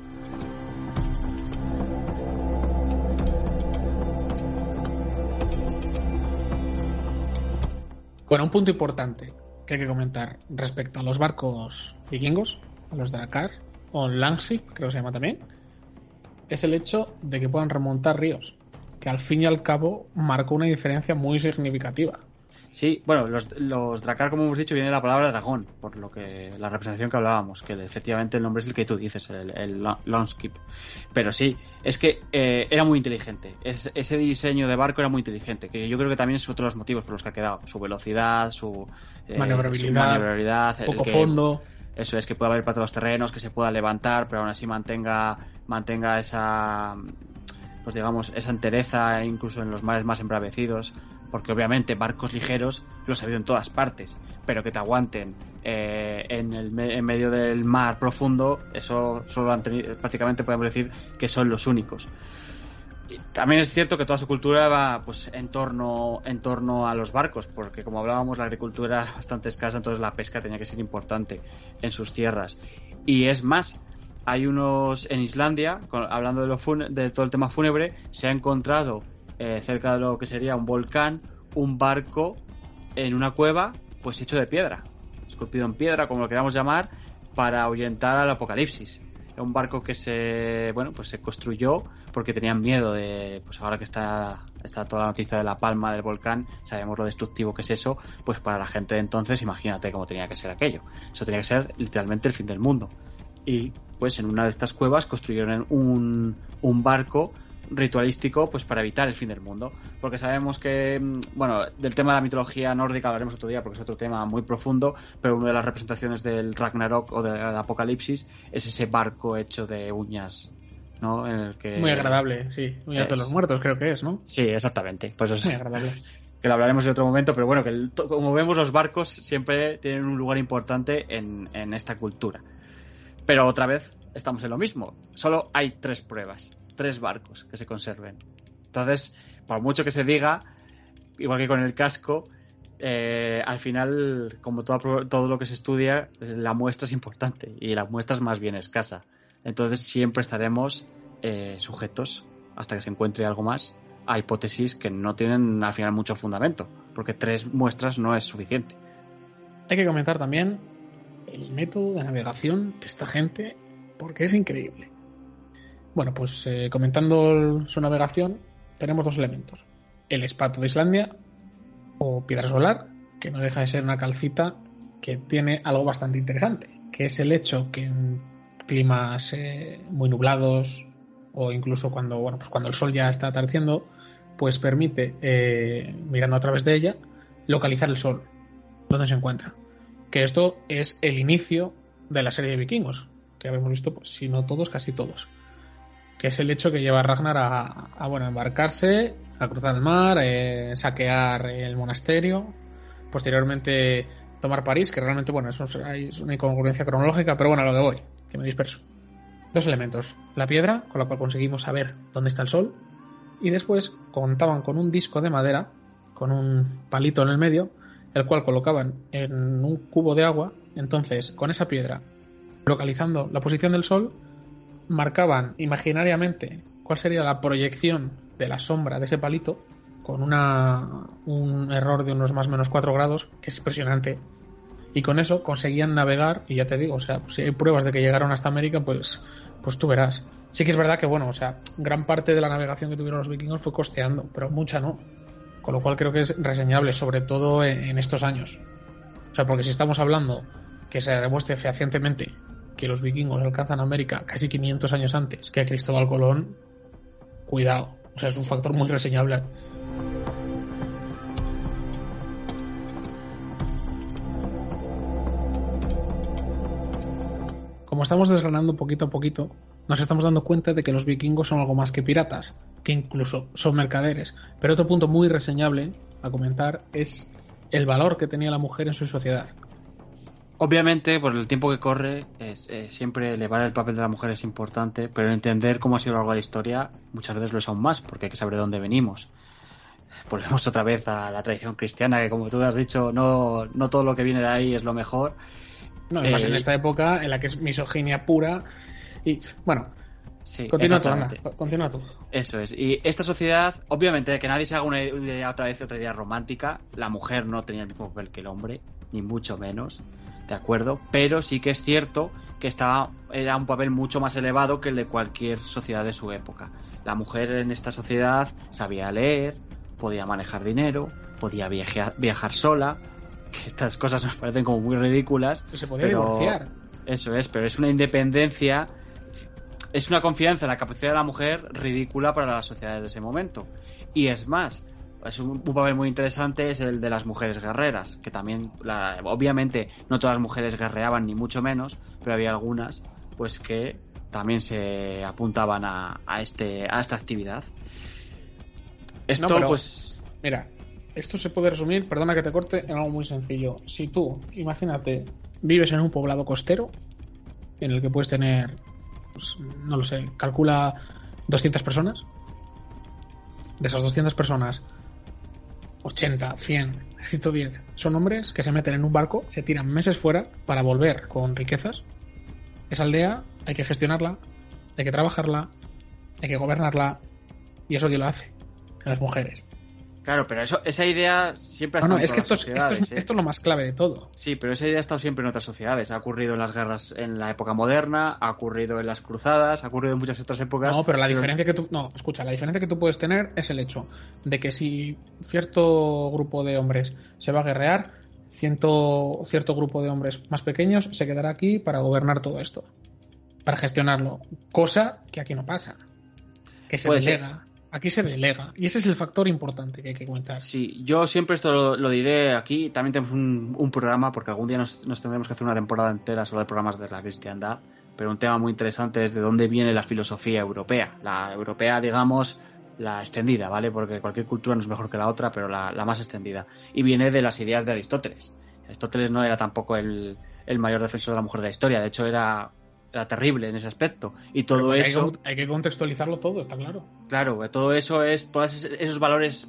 Bueno, un punto importante que hay que comentar respecto a los barcos vikingos, a los de Dakar, o Langsy, creo que se llama también, es el hecho de que puedan remontar ríos, que al fin y al cabo marcó una diferencia muy significativa. Sí, bueno, los, los Dracar, como hemos dicho, viene de la palabra dragón, por lo que la representación que hablábamos, que efectivamente el nombre es el que tú dices, el, el Longskip. Pero sí, es que eh, era muy inteligente. ese diseño de barco era muy inteligente, que yo creo que también es otro de los motivos por los que ha quedado. Su velocidad, su, eh, maniobrabilidad, poco fondo. Eso es que pueda haber para todos los terrenos, que se pueda levantar, pero aún así mantenga, mantenga esa, pues digamos, esa entereza incluso en los mares más embravecidos porque obviamente barcos ligeros los ha habido en todas partes, pero que te aguanten eh, en, el medio del mar profundo, eso solo han tenido, prácticamente podemos decir que son los únicos. también es cierto que toda su cultura va pues en torno, en torno a los barcos, porque como hablábamos la agricultura era bastante escasa, entonces la pesca tenía que ser importante en sus tierras. Y es más, hay unos en Islandia, hablando de, lo de todo el tema fúnebre, se ha encontrado eh, cerca de lo que sería un volcán, un barco en una cueva pues hecho de piedra, esculpido en piedra, como lo queramos llamar, para ahuyentar al apocalipsis. Un barco que se, bueno, pues se construyó porque tenían miedo de, pues ahora que está, está toda la noticia de la palma del volcán, sabemos lo destructivo que es eso, pues para la gente de entonces, imagínate cómo tenía que ser aquello. Eso tenía que ser literalmente el fin del mundo. Y pues en una de estas cuevas construyeron un, un barco ritualístico pues para evitar el fin del mundo porque sabemos que mm, bueno del tema de la mitología nórdica hablaremos otro día porque es otro tema muy profundo pero una de las representaciones del Ragnarok o del Apocalipsis es ese barco hecho de uñas ¿no? En el que... Muy agradable, sí. Uñas de los muertos creo que es, ¿no? Sí, exactamente. Pues es... Muy agradable. <laughs> Que lo hablaremos en otro momento, pero bueno, que como vemos los barcos siempre tienen un lugar importante en, en esta cultura. Pero otra vez estamos en lo mismo. Solo hay tres pruebas tres barcos que se conserven. Entonces, por mucho que se diga, igual que con el casco, eh, al final, como todo, todo lo que se estudia, la muestra es importante y la muestra es más bien escasa. Entonces siempre estaremos eh, sujetos, hasta que se encuentre algo más, a hipótesis que no tienen al final mucho fundamento, porque tres muestras no es suficiente. Hay que comentar también el método de navegación de esta gente, porque es increíble. Bueno, pues eh, comentando su navegación, tenemos dos elementos. El espato de Islandia, o piedra solar, que no deja de ser una calcita que tiene algo bastante interesante, que es el hecho que en climas eh, muy nublados o incluso cuando, bueno, pues cuando el sol ya está atardeciendo, pues permite, eh, mirando a través de ella, localizar el sol, donde se encuentra. Que esto es el inicio de la serie de vikingos, que habíamos visto, pues, si no todos, casi todos que es el hecho que lleva a Ragnar a, bueno, embarcarse, a cruzar el mar, eh, saquear el monasterio, posteriormente tomar París, que realmente, bueno, eso es una incongruencia cronológica, pero bueno, a lo que voy, que me disperso. Dos elementos, la piedra, con la cual conseguimos saber dónde está el sol, y después contaban con un disco de madera, con un palito en el medio, el cual colocaban en un cubo de agua, entonces con esa piedra, localizando la posición del sol, marcaban imaginariamente cuál sería la proyección de la sombra de ese palito con una, un error de unos más o menos 4 grados, que es impresionante. Y con eso conseguían navegar, y ya te digo, o sea, si hay pruebas de que llegaron hasta América, pues, pues tú verás. Sí que es verdad que, bueno, o sea, gran parte de la navegación que tuvieron los vikingos fue costeando, pero mucha no. Con lo cual creo que es reseñable, sobre todo en, en estos años. O sea, porque si estamos hablando que se demuestre fehacientemente que los vikingos alcanzan América casi 500 años antes que a Cristóbal Colón, cuidado. O sea, es un factor muy reseñable. Como estamos desgranando poquito a poquito, nos estamos dando cuenta de que los vikingos son algo más que piratas, que incluso son mercaderes. Pero otro punto muy reseñable a comentar es el valor que tenía la mujer en su sociedad. Obviamente, por el tiempo que corre, es, siempre elevar el papel de la mujer es importante, pero entender cómo ha sido a lo largo de la historia muchas veces lo es aún más, porque hay que saber de dónde venimos. Volvemos otra vez a la tradición cristiana, que como tú has dicho, no, no todo lo que viene de ahí es lo mejor. No, además en eh, esta época en la que es misoginia pura. Y bueno, Sí, continúa tú, anda, continúa tú. Eso es. Y esta sociedad, obviamente, que nadie se haga una idea otra vez, otra idea romántica, la mujer no tenía el mismo papel que el hombre, ni mucho menos. ¿de acuerdo? Pero sí que es cierto que estaba, era un papel mucho más elevado que el de cualquier sociedad de su época. La mujer en esta sociedad sabía leer, podía manejar dinero, podía viajar, viajar sola, <laughs> que estas cosas nos parecen como muy ridículas. se podía divorciar. Eso es, pero es una independencia, es una confianza en la capacidad de la mujer ridícula para las sociedades de ese momento. Y es más, es un, papel muy interesante es el de las mujeres guerreras, que también, obviamente, no todas las mujeres guerreaban ni mucho menos, pero había algunas, pues que también se apuntaban a, este, a esta actividad. Esto, pues. Mira, esto se puede resumir, perdona que te corte, en algo muy sencillo. Si tú, imagínate, vives en un poblado costero, en el que puedes tener, pues, no lo sé, calcula 200 personas. De esas 200 personas, 80, 100, 110 son hombres que se meten en un barco, se tiran meses fuera para volver con riquezas. Esa aldea hay que gestionarla, hay que trabajarla, hay que gobernarla y eso que lo hace, las mujeres. Claro, pero eso, esa idea siempre ha No, estado no, en es que esto es, esto, es, ¿eh? esto es lo más clave de todo. Sí, pero esa idea ha estado siempre en otras sociedades. Ha ocurrido en las guerras en la época moderna, ha ocurrido en las cruzadas, ha ocurrido en muchas otras épocas. No, pero la diferencia que tú. No, escucha, la diferencia que tú puedes tener es el hecho de que si cierto grupo de hombres se va a guerrear, cierto, cierto grupo de hombres más pequeños se quedará aquí para gobernar todo esto. Para gestionarlo. Cosa que aquí no pasa. Que se delega. Aquí se delega. Y ese es el factor importante que hay que comentar. Sí, yo siempre esto lo, diré aquí. También tenemos un, programa, porque algún día nos, tendremos que hacer una temporada entera solo de programas de la cristiandad. Pero un tema muy interesante es de dónde viene la filosofía europea. La europea, digamos, la extendida, ¿vale? Porque cualquier cultura no es mejor que la otra, pero la, la más extendida. Y viene de las ideas de Aristóteles. Aristóteles no era tampoco el, el mayor defensor de la mujer de la historia. De hecho, era, era terrible en ese aspecto. Y todo hay, eso. que, hay que contextualizarlo todo, está claro. Claro, todo eso es, todos esos- valores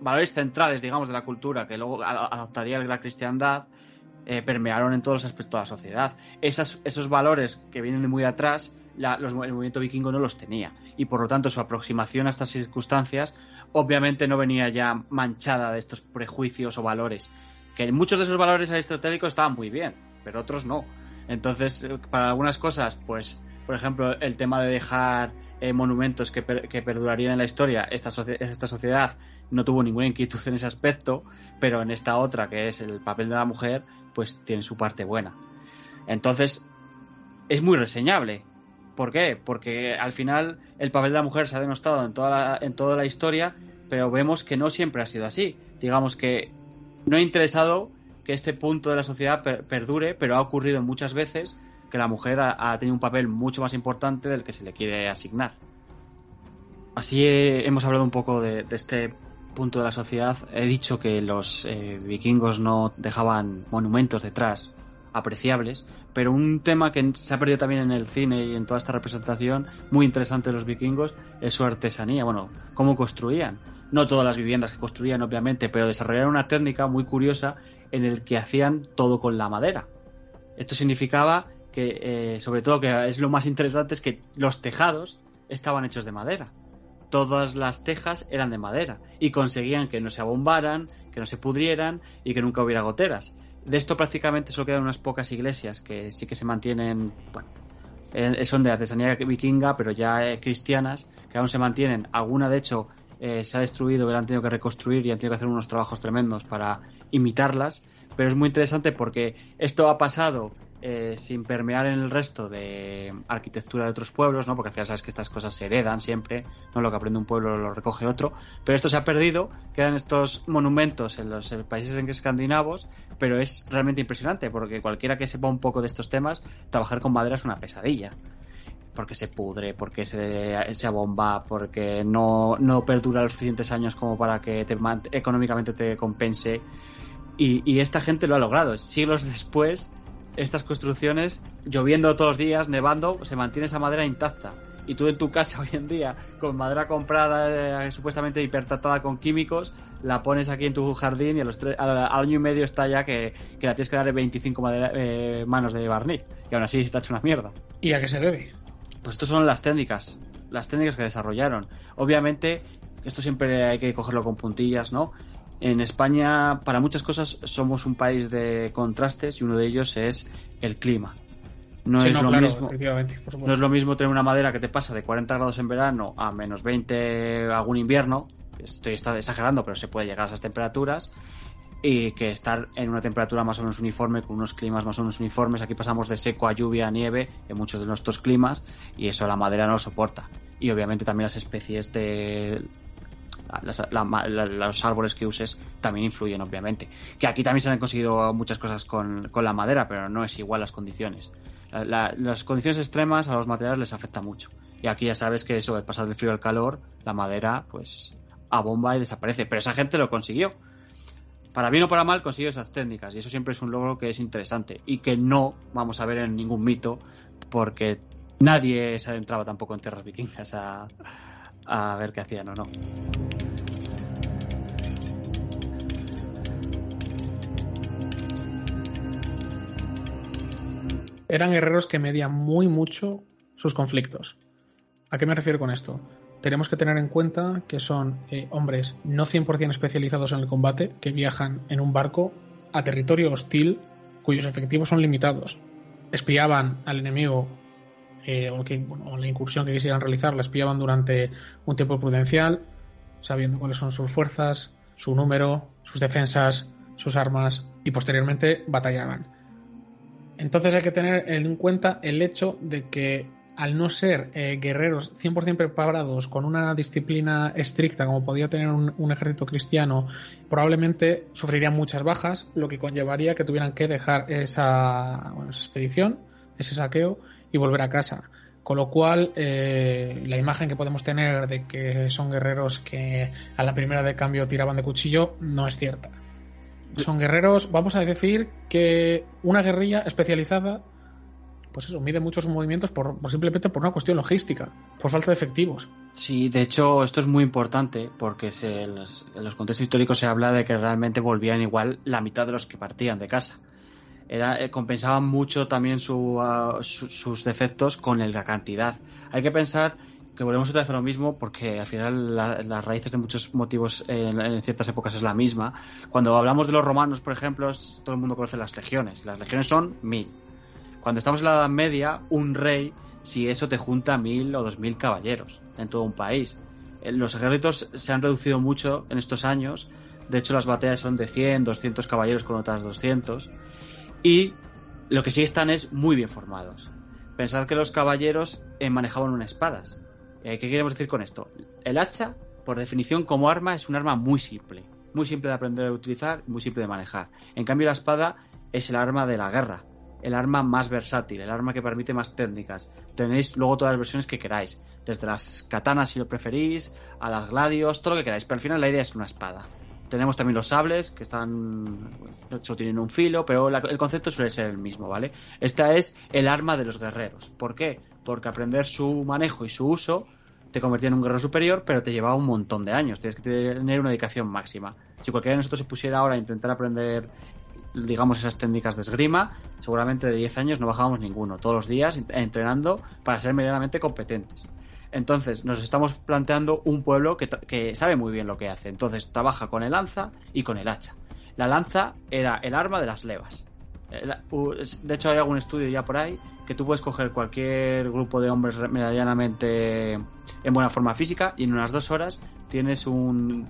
valores centrales, digamos, de la cultura que luego adoptaría la cristiandad, eh, permearon en todos los aspectos de la sociedad. Esas, esos valores que vienen de muy atrás, la- los- el movimiento vikingo no los tenía. Y por lo tanto, su aproximación a estas circunstancias, obviamente no venía ya manchada de estos prejuicios o valores. Que muchos de esos valores aristotélicos estaban muy bien, pero otros no. Entonces, eh, para algunas cosas, pues, por ejemplo, el tema de dejar eh, monumentos que, per- que perdurarían en la historia, esta, esta sociedad no tuvo ninguna inquietud en ese aspecto, pero en esta otra, que es el papel de la mujer, pues tiene su parte buena. Entonces, es muy reseñable. ¿Por qué? Porque al final el papel de la mujer se ha denostado en toda la, en toda la historia, pero vemos que no siempre ha sido así. Digamos que no ha interesado que este punto de la sociedad per- perdure, pero ha ocurrido muchas veces que la mujer ha, ha tenido un papel mucho más importante del que se le quiere asignar. Así eh, hemos hablado un poco de, de este punto de la sociedad. He dicho que los eh, vikingos no dejaban monumentos detrás apreciables, pero un tema que se ha perdido también en el cine y en toda esta representación muy interesante de los vikingos es su artesanía, bueno, cómo construían. No todas las viviendas que construían, obviamente, pero desarrollaron una técnica muy curiosa en el que hacían todo con la madera. Esto significaba que, eh, sobre todo, que es lo más interesante, es que los tejados estaban hechos de madera. Todas las tejas eran de madera y conseguían que no se abombaran, que no se pudrieran y que nunca hubiera goteras. De esto prácticamente solo quedan unas pocas iglesias que sí que se mantienen, eh, son de artesanía vikinga, pero ya eh, cristianas, que aún se mantienen. Alguna, de hecho, eh, se ha destruido, que la han tenido que reconstruir y han tenido que hacer unos trabajos tremendos para imitarlas. Pero es muy interesante porque esto ha pasado eh, sin permear en el resto de arquitectura de otros pueblos, ¿no? Porque al final sabes que estas cosas se heredan siempre, no lo que aprende un pueblo lo recoge otro, pero esto se ha perdido, quedan estos monumentos en los eh, países en escandinavos, pero es realmente impresionante porque cualquiera que sepa un poco de estos temas, trabajar con madera es una pesadilla. Porque se pudre, porque se, se abomba, porque no, no perdura los suficientes años como para que te, económicamente te compense. Y, y esta gente lo ha logrado. Siglos después, estas construcciones, lloviendo todos los días, nevando, se mantiene esa madera intacta. Y tú en tu casa <laughs> hoy en día, con madera comprada, eh, supuestamente hipertratada con químicos, la pones aquí en tu jardín y a los tre- al, al año y medio está ya que, que la tienes que dar 25 madera- eh, manos de barniz. Y aún así está hecho una mierda. ¿Y a qué se debe? Pues estas son las técnicas, las técnicas que desarrollaron. Obviamente, esto siempre hay que cogerlo con puntillas, ¿no? En España, para muchas cosas, somos un país de contrastes y uno de ellos es el clima. No Sí, es no, lo claro, mismo. No es lo mismo tener una madera que te pasa de 40 grados en verano a menos 20 algún invierno, estoy exagerando, pero se puede llegar a esas temperaturas, y que estar en una temperatura más o menos uniforme, con unos climas más o menos uniformes. Aquí pasamos de seco a lluvia a nieve en muchos de nuestros climas, y eso la madera no lo soporta. Y obviamente también las especies de. la- los árboles que uses también influyen, obviamente. Que aquí también se han conseguido muchas cosas con, con la madera, pero no es igual las condiciones. La- la- las condiciones extremas a los materiales les afecta mucho. Y aquí ya sabes que eso, de pasar del frío al calor, la madera, pues, abomba y desaparece. Pero esa gente lo consiguió. Para bien o para mal consiguió esas técnicas. Y eso siempre es un logro que es interesante. Y que no vamos a ver en ningún mito, porque nadie se adentraba tampoco en tierras vikingas a, a ver qué hacían o no. Eran guerreros que medían muy mucho sus conflictos. ¿A qué me refiero con esto? Tenemos que tener en cuenta que son eh, hombres no 100% especializados en el combate, que viajan en un barco a territorio hostil cuyos efectivos son limitados. Espiaban al enemigo eh, o, la incursión que quisieran realizar, la espiaban durante un tiempo prudencial, sabiendo cuáles son sus fuerzas, su número, sus defensas, sus armas y posteriormente batallaban. Entonces hay que tener en cuenta el hecho de que al no ser eh, guerreros 100% preparados con una disciplina estricta como podía tener un, ejército cristiano, probablemente sufrirían muchas bajas, lo que conllevaría que tuvieran que dejar esa, expedición, ese saqueo y volver a casa. Con lo cual, eh, la imagen que podemos tener de que son guerreros que a la primera de cambio tiraban de cuchillo no es cierta. Son guerreros, vamos a decir que una guerrilla especializada pues eso, mide muchos movimientos por, simplemente por una cuestión logística, por falta de efectivos. Sí, de hecho, esto es muy importante porque en, los, contextos históricos se habla de que realmente volvían igual la mitad de los que partían de casa. Era, eh, compensaban mucho también ah, sus defectos con la cantidad. Hay que pensar que volvemos otra vez a lo mismo porque al final las raíces de muchos motivos en, en, ciertas épocas es la misma. Cuando hablamos de los romanos, por ejemplo, todo el mundo conoce las legiones. Las legiones son mil cuando estamos en la Edad Media, un rey, si eso te junta mil o dos mil caballeros en todo un país. Eh, los ejércitos se han reducido mucho en estos años. De hecho, las batallas son de 100, 200 caballeros con otras 200. Y lo que sí están es muy bien formados. Pensad que los caballeros eh, manejaban unas espadas. Eh, ¿Qué queremos decir con esto? El hacha, por definición, como arma, es un arma muy simple. Muy simple de aprender a utilizar, muy simple de manejar. En cambio, la espada es el arma de la guerra el arma más versátil, el arma que permite más técnicas. Tenéis luego todas las versiones que queráis, desde las katanas si lo preferís, a las gladios, todo lo que queráis, pero al final la idea es una espada. Tenemos también los sables, que están, solo tienen un filo, pero el concepto suele ser el mismo, ¿vale? Esta es el arma de los guerreros. ¿Por qué? Porque aprender su manejo y su uso te convertía en un guerrero superior, pero te llevaba un montón de años. Tienes que tener una dedicación máxima. Si cualquiera de nosotros se pusiera ahora a intentar aprender digamos, esas técnicas de esgrima, seguramente de 10 años no bajábamos ninguno, todos los días entrenando para ser medianamente competentes. Entonces, nos estamos planteando un pueblo que, que, sabe muy bien lo que hace. Entonces, trabaja con el lanza y con el hacha. La lanza era el arma de las levas. De hecho, hay algún estudio ya por ahí que tú puedes coger cualquier grupo de hombres medianamente en buena forma física y en unas dos horas tienes un,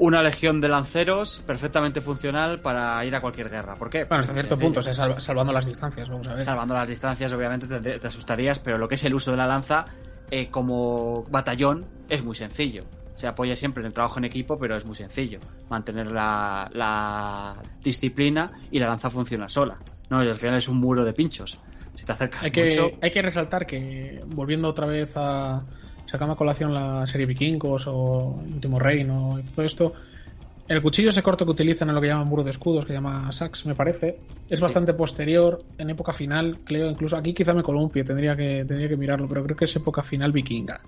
una legión de lanceros perfectamente funcional para ir a cualquier guerra. ¿Por qué? Bueno, hasta cierto punto, salvando las distancias, vamos a ver. Salvando las distancias, obviamente te, asustarías, pero lo que es el uso de la lanza eh, como batallón es muy sencillo. Se apoya siempre en el trabajo en equipo, pero es muy sencillo. Mantener la, disciplina y la lanza funciona sola. No, y al final es un muro de pinchos. Si te acercas hay que, Hay que resaltar que, volviendo otra vez a, sacamos a colación la serie Vikingos o Último Reino y todo esto. El cuchillo ese corto que utilizan en lo que llaman muro de escudos, que llama sax, me parece, es bastante posterior, en época final, creo, incluso aquí quizá me columpie, tendría que, tendría que mirarlo, pero creo que es época final vikinga.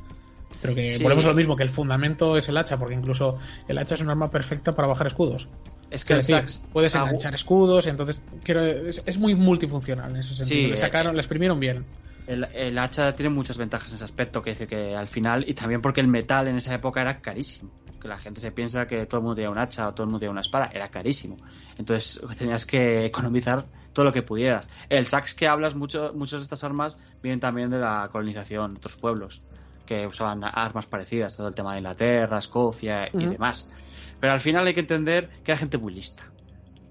Pero que volvemos a lo mismo, que el fundamento es el hacha, porque incluso el hacha es un arma perfecta para bajar escudos. Es que el sax puedes enganchar escudos, entonces quiero, es, muy multifuncional en ese sentido. le sacaron, le exprimieron bien. El, hacha tiene muchas ventajas en ese aspecto, que dice que al final, y también porque el metal en esa época era carísimo. Que la gente se piensa que todo el mundo tenía un hacha o todo el mundo tenía una espada, era carísimo. Entonces tenías que economizar todo lo que pudieras. El sax que hablas, mucho, muchas de estas armas vienen también de la colonización de otros pueblos, que usaban armas parecidas, todo el tema de Inglaterra, Escocia y demás. Pero al final hay que entender que era gente muy lista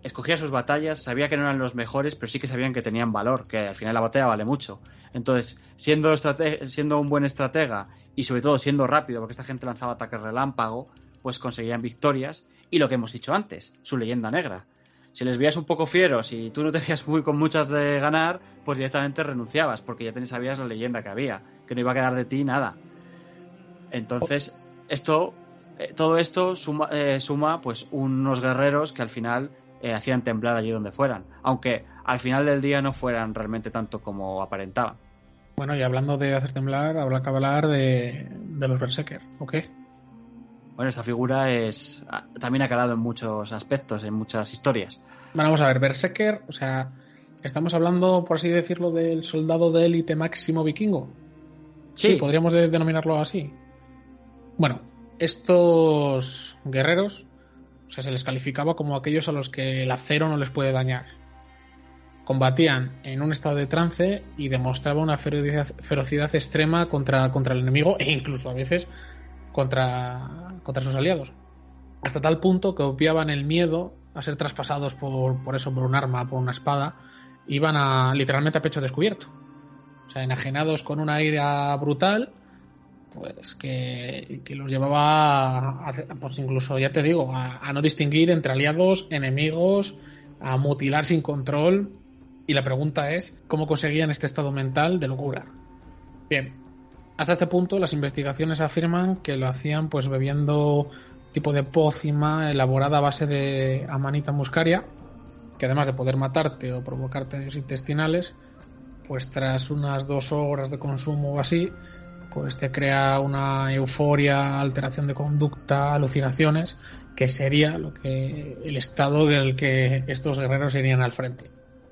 escogía sus batallas, sabía que no eran los mejores, pero sí que sabían que tenían valor, que al final la batalla vale mucho. Entonces, siendo, siendo un buen estratega y sobre todo siendo rápido, porque esta gente lanzaba ataques relámpago, pues conseguían victorias. Y lo que hemos dicho antes, su leyenda negra. Si les veías un poco fieros y tú no te veías muy con muchas de ganar, pues directamente renunciabas, porque ya sabías la leyenda que había, que no iba a quedar de ti nada. Entonces, esto, eh, todo esto suma, eh, suma pues unos guerreros que al final eh, hacían temblar allí donde fueran, aunque al final del día no fueran realmente tanto como aparentaban. Bueno, y hablando de hacer temblar, habrá que hablar de, los Berserker, ¿ok? Bueno, esta figura es también ha calado en muchos aspectos, en muchas historias. Bueno, vamos a ver, Berserker, o sea, estamos hablando, por así decirlo, del soldado de élite máximo vikingo. Sí, podríamos denominarlo así. Bueno, estos guerreros o sea, se les calificaba como aquellos a los que el acero no les puede dañar. Combatían en un estado de trance y demostraban una ferocidad, extrema contra, contra el enemigo e incluso a veces contra, contra sus aliados. Hasta tal punto que obviaban el miedo a ser traspasados por, por eso, por un arma, por una espada, iban a literalmente a pecho descubierto. O sea, enajenados con una ira brutal pues que, los llevaba a, pues incluso ya te digo a, no distinguir entre aliados enemigos a mutilar sin control. Y la pregunta es cómo conseguían este estado mental de locura bien hasta este punto las investigaciones afirman que lo hacían pues bebiendo tipo de pócima elaborada a base de amanita muscaria que además de poder matarte o provocarte daños intestinales pues tras unas dos horas de consumo o así pues te crea una euforia, alteración de conducta, alucinaciones, que sería lo que el estado del que estos guerreros irían al frente.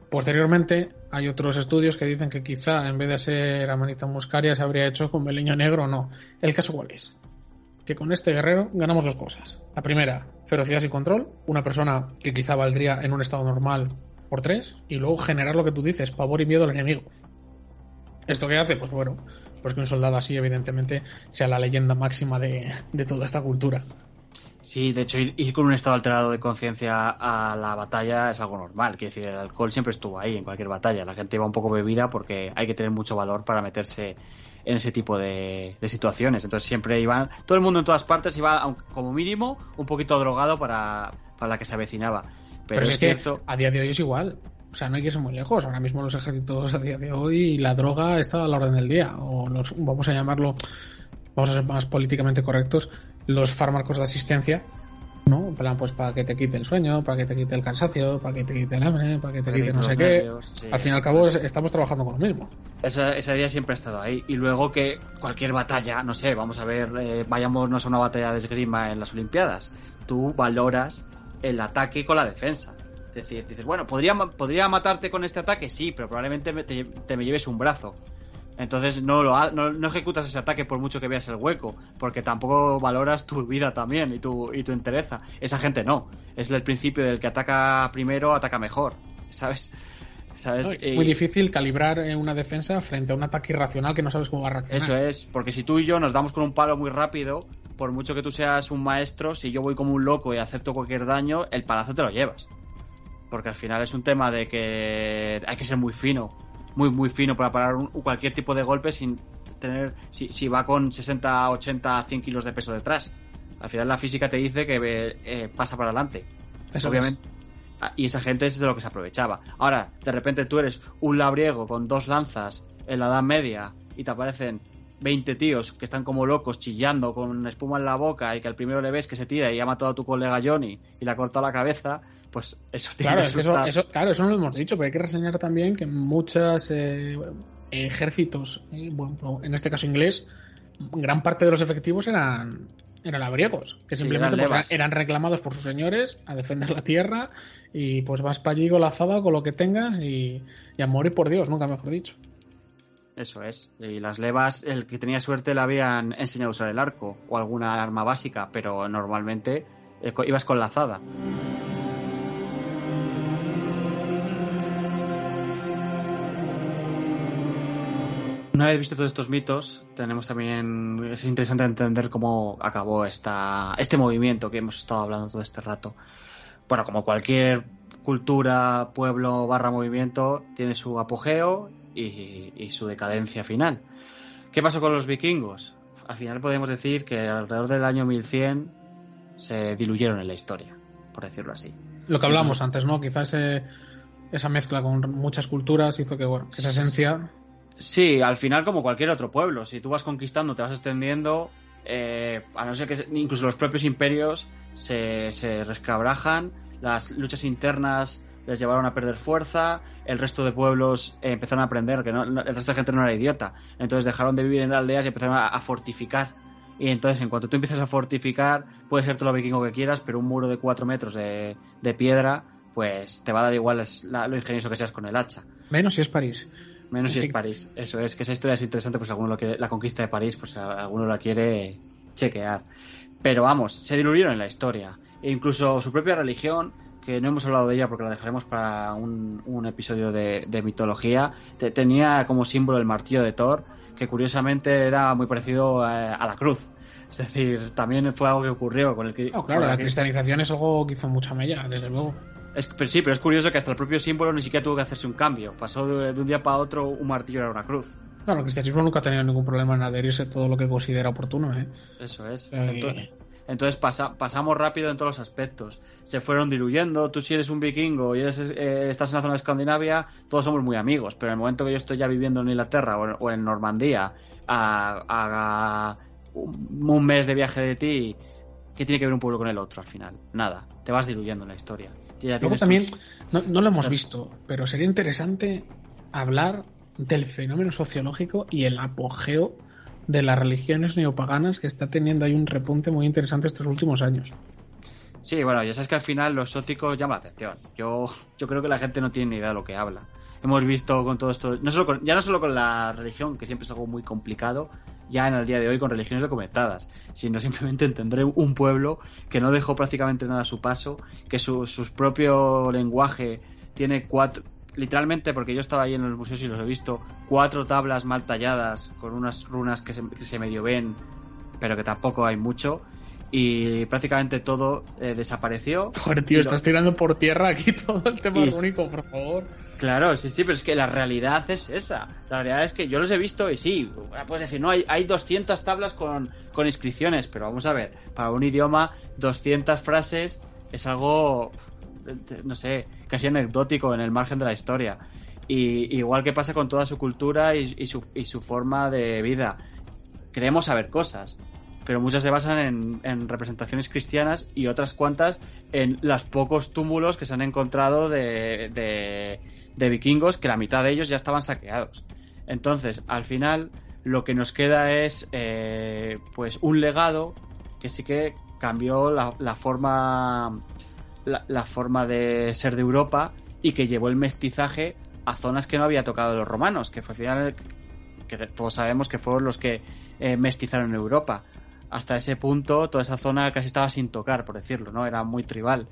Posteriormente, hay otros estudios que dicen que quizá en vez de ser Amanita Muscaria se habría hecho con Beleño Negro o no. El caso cuál es? Que con este guerrero ganamos dos cosas. La primera, ferocidad y control. Una persona que quizá valdría en un estado normal por tres. Y luego generar lo que tú dices, pavor y miedo al enemigo. ¿Esto qué hace? Pues bueno, pues que un soldado así, evidentemente, sea la leyenda máxima de, toda esta cultura. Sí, de hecho, ir, con un estado alterado de conciencia a la batalla es algo normal. Quiere decir, el alcohol siempre estuvo ahí en cualquier batalla. La gente iba un poco bebida porque hay que tener mucho valor para meterse en ese tipo de, situaciones. Entonces siempre iban, todo el mundo en todas partes iba, como mínimo, un poquito drogado para, la que se avecinaba. Pero, es, cierto... que a día de hoy es igual. O sea, no hay que ser muy lejos. Ahora mismo los ejércitos a día de hoy la droga está a la orden del día. O los, vamos a llamarlo, vamos a ser más políticamente correctos, los fármacos de asistencia. ¿no? En plan, pues para que te quite el sueño, para que te quite el cansancio, para que te quite el hambre, para que te quite no sé qué. al fin y al cabo estamos trabajando con lo mismo. Esa, esa, idea siempre ha estado ahí. Y luego que cualquier batalla, no sé, vamos a ver, eh, vayámonos a una batalla de esgrima en las Olimpiadas. Tú valoras el ataque con la defensa. Es decir, dices, bueno, ¿podría, ¿podría matarte con este ataque? Sí, pero probablemente te, me lleves un brazo. Entonces no, lo, no, ejecutas ese ataque por mucho que veas el hueco, porque tampoco valoras tu vida también y tu, y tu entereza. Esa gente no. Es el principio del que ataca primero, ataca mejor. ¿Sabes? ¿Sabes? muy difícil calibrar una defensa frente a un ataque irracional que no sabes cómo va a reaccionar. Eso es, porque si tú y yo nos damos con un palo muy rápido, por mucho que tú seas un maestro, si yo voy como un loco y acepto cualquier daño, el palazo te lo llevas porque al final es un tema de que hay que ser muy fino, muy, muy fino para parar cualquier tipo de golpe sin tener, si, si, va con 60, 80, 100 kilos de peso detrás. Al final la física te dice que eh, pasa para adelante. Obviamente. Ah, y esa gente es de lo que se aprovechaba. Ahora, de repente tú eres un labriego con dos lanzas en la Edad Media y te aparecen 20 tíos que están como locos chillando con espuma en la boca y que al primero le ves que se tira y ha matado a tu colega Johnny y le ha cortado la cabeza, pues eso tiene claro, eso, claro, eso no lo hemos dicho, pero hay que reseñar también que muchos eh, ejércitos, eh, bueno, en este caso inglés, gran parte de los efectivos eran eran labriegos, que simplemente eran, pues, eran, reclamados por sus señores a defender la tierra y pues vas para allí con la azada, con lo que tengas y, y a morir por Dios, nunca mejor dicho. Eso es. Y las levas, el que tenía suerte le habían enseñado a usar el arco o alguna arma básica, pero normalmente eh, ibas con la azada. Una vez visto todos estos mitos, tenemos también es interesante entender cómo acabó esta, este movimiento que hemos estado hablando todo este rato. Bueno, como cualquier cultura, pueblo barra movimiento, tiene su apogeo y, su decadencia final. ¿Qué pasó con los vikingos? Al final podemos decir que alrededor del año 1100 se diluyeron en la historia, por decirlo así. Lo que hablamos antes, ¿no? Quizás esa mezcla con muchas culturas hizo que, bueno, esa esencia Sí, al final como cualquier otro pueblo, si tú vas conquistando, te vas extendiendo, eh, a no ser que incluso los propios imperios se, se rescabrajan, las luchas internas les llevaron a perder fuerza, el resto de pueblos eh, empezaron a aprender que el resto de gente no era idiota, entonces dejaron de vivir en aldeas y empezaron a, fortificar. Y entonces, en cuanto tú empiezas a fortificar, puede ser todo lo vikingo que quieras, pero un muro de cuatro metros de, piedra, pues te va a dar igual lo ingenioso que seas con el hacha. Menos si es París. Menos si es París. Eso es, que esa historia es interesante, pues alguno lo que la conquista de París, pues alguno la quiere, chequear. Pero vamos, se diluyeron en la historia. E incluso su propia religión, que no hemos hablado de ella porque la dejaremos para un, episodio de, mitología, tenía como símbolo el martillo de Thor, que curiosamente era muy parecido a, la cruz. Es decir, también fue algo que ocurrió con el claro, la, cristianización es algo que hizo mucha mella, desde luego. Es, pero sí, pero es curioso que hasta el propio símbolo ni siquiera tuvo que hacerse un cambio. Pasó de, un día para otro, un martillo era una cruz. Claro, el cristianismo nunca ha tenido ningún problema en adherirse todo lo que considera oportuno. ¿eh? Eso es. Entonces, pasamos rápido en todos los aspectos. Se fueron diluyendo. Tú si eres un vikingo y eres, eh, estás en la zona de Escandinavia, todos somos muy amigos. Pero en el momento que yo estoy ya viviendo en Inglaterra o en, Normandía, a, un mes de viaje de ti, ¿qué tiene que ver un pueblo con el otro al final? Nada. Te vas diluyendo en la historia. Luego también, no, no, lo hemos visto, pero sería interesante hablar del fenómeno sociológico y el apogeo de las religiones neopaganas que está teniendo ahí un repunte muy interesante estos últimos años. Sí, bueno, ya sabes que al final los sóticos llaman la atención. Yo, yo creo que la gente no tiene ni idea de lo que habla. Hemos visto con todo esto, no solo ya no solo con la religión, que siempre es algo muy complicado, ya en el día de hoy con religiones documentadas, sino simplemente entender un pueblo que no dejó prácticamente nada a su paso, que su, su propio lenguaje tiene cuatro, literalmente, porque yo estaba ahí en los museos y los he visto, cuatro tablas mal talladas con unas runas que se, medio ven, pero que tampoco hay mucho. Y prácticamente todo eh, desapareció. Joder, tío, estás tirando por tierra aquí <laughs> todo el tema rúnico, por favor. Claro, sí, sí, pero es que la realidad es esa. La realidad es que yo los he visto y sí, puedes decir, no, hay, hay 200 tablas con, con inscripciones, pero vamos a ver, para un idioma, 200 frases es algo, no sé, casi anecdótico en el margen de la historia. Y igual que pasa con toda su cultura y, su, y su forma de vida. Queremos saber cosas, pero muchas se basan en, representaciones cristianas y otras cuantas en los pocos túmulos que se han encontrado de, de, vikingos, que la mitad de ellos ya estaban saqueados. Entonces, al final, lo que nos queda es eh, pues un legado que sí que cambió la, la forma la, forma de ser de Europa y que llevó el mestizaje a zonas que no había tocado los romanos, que fue al final, que todos sabemos que fueron los que eh, mestizaron Europa. Hasta ese punto, toda esa zona casi estaba sin tocar, por decirlo, ¿no? Era muy tribal.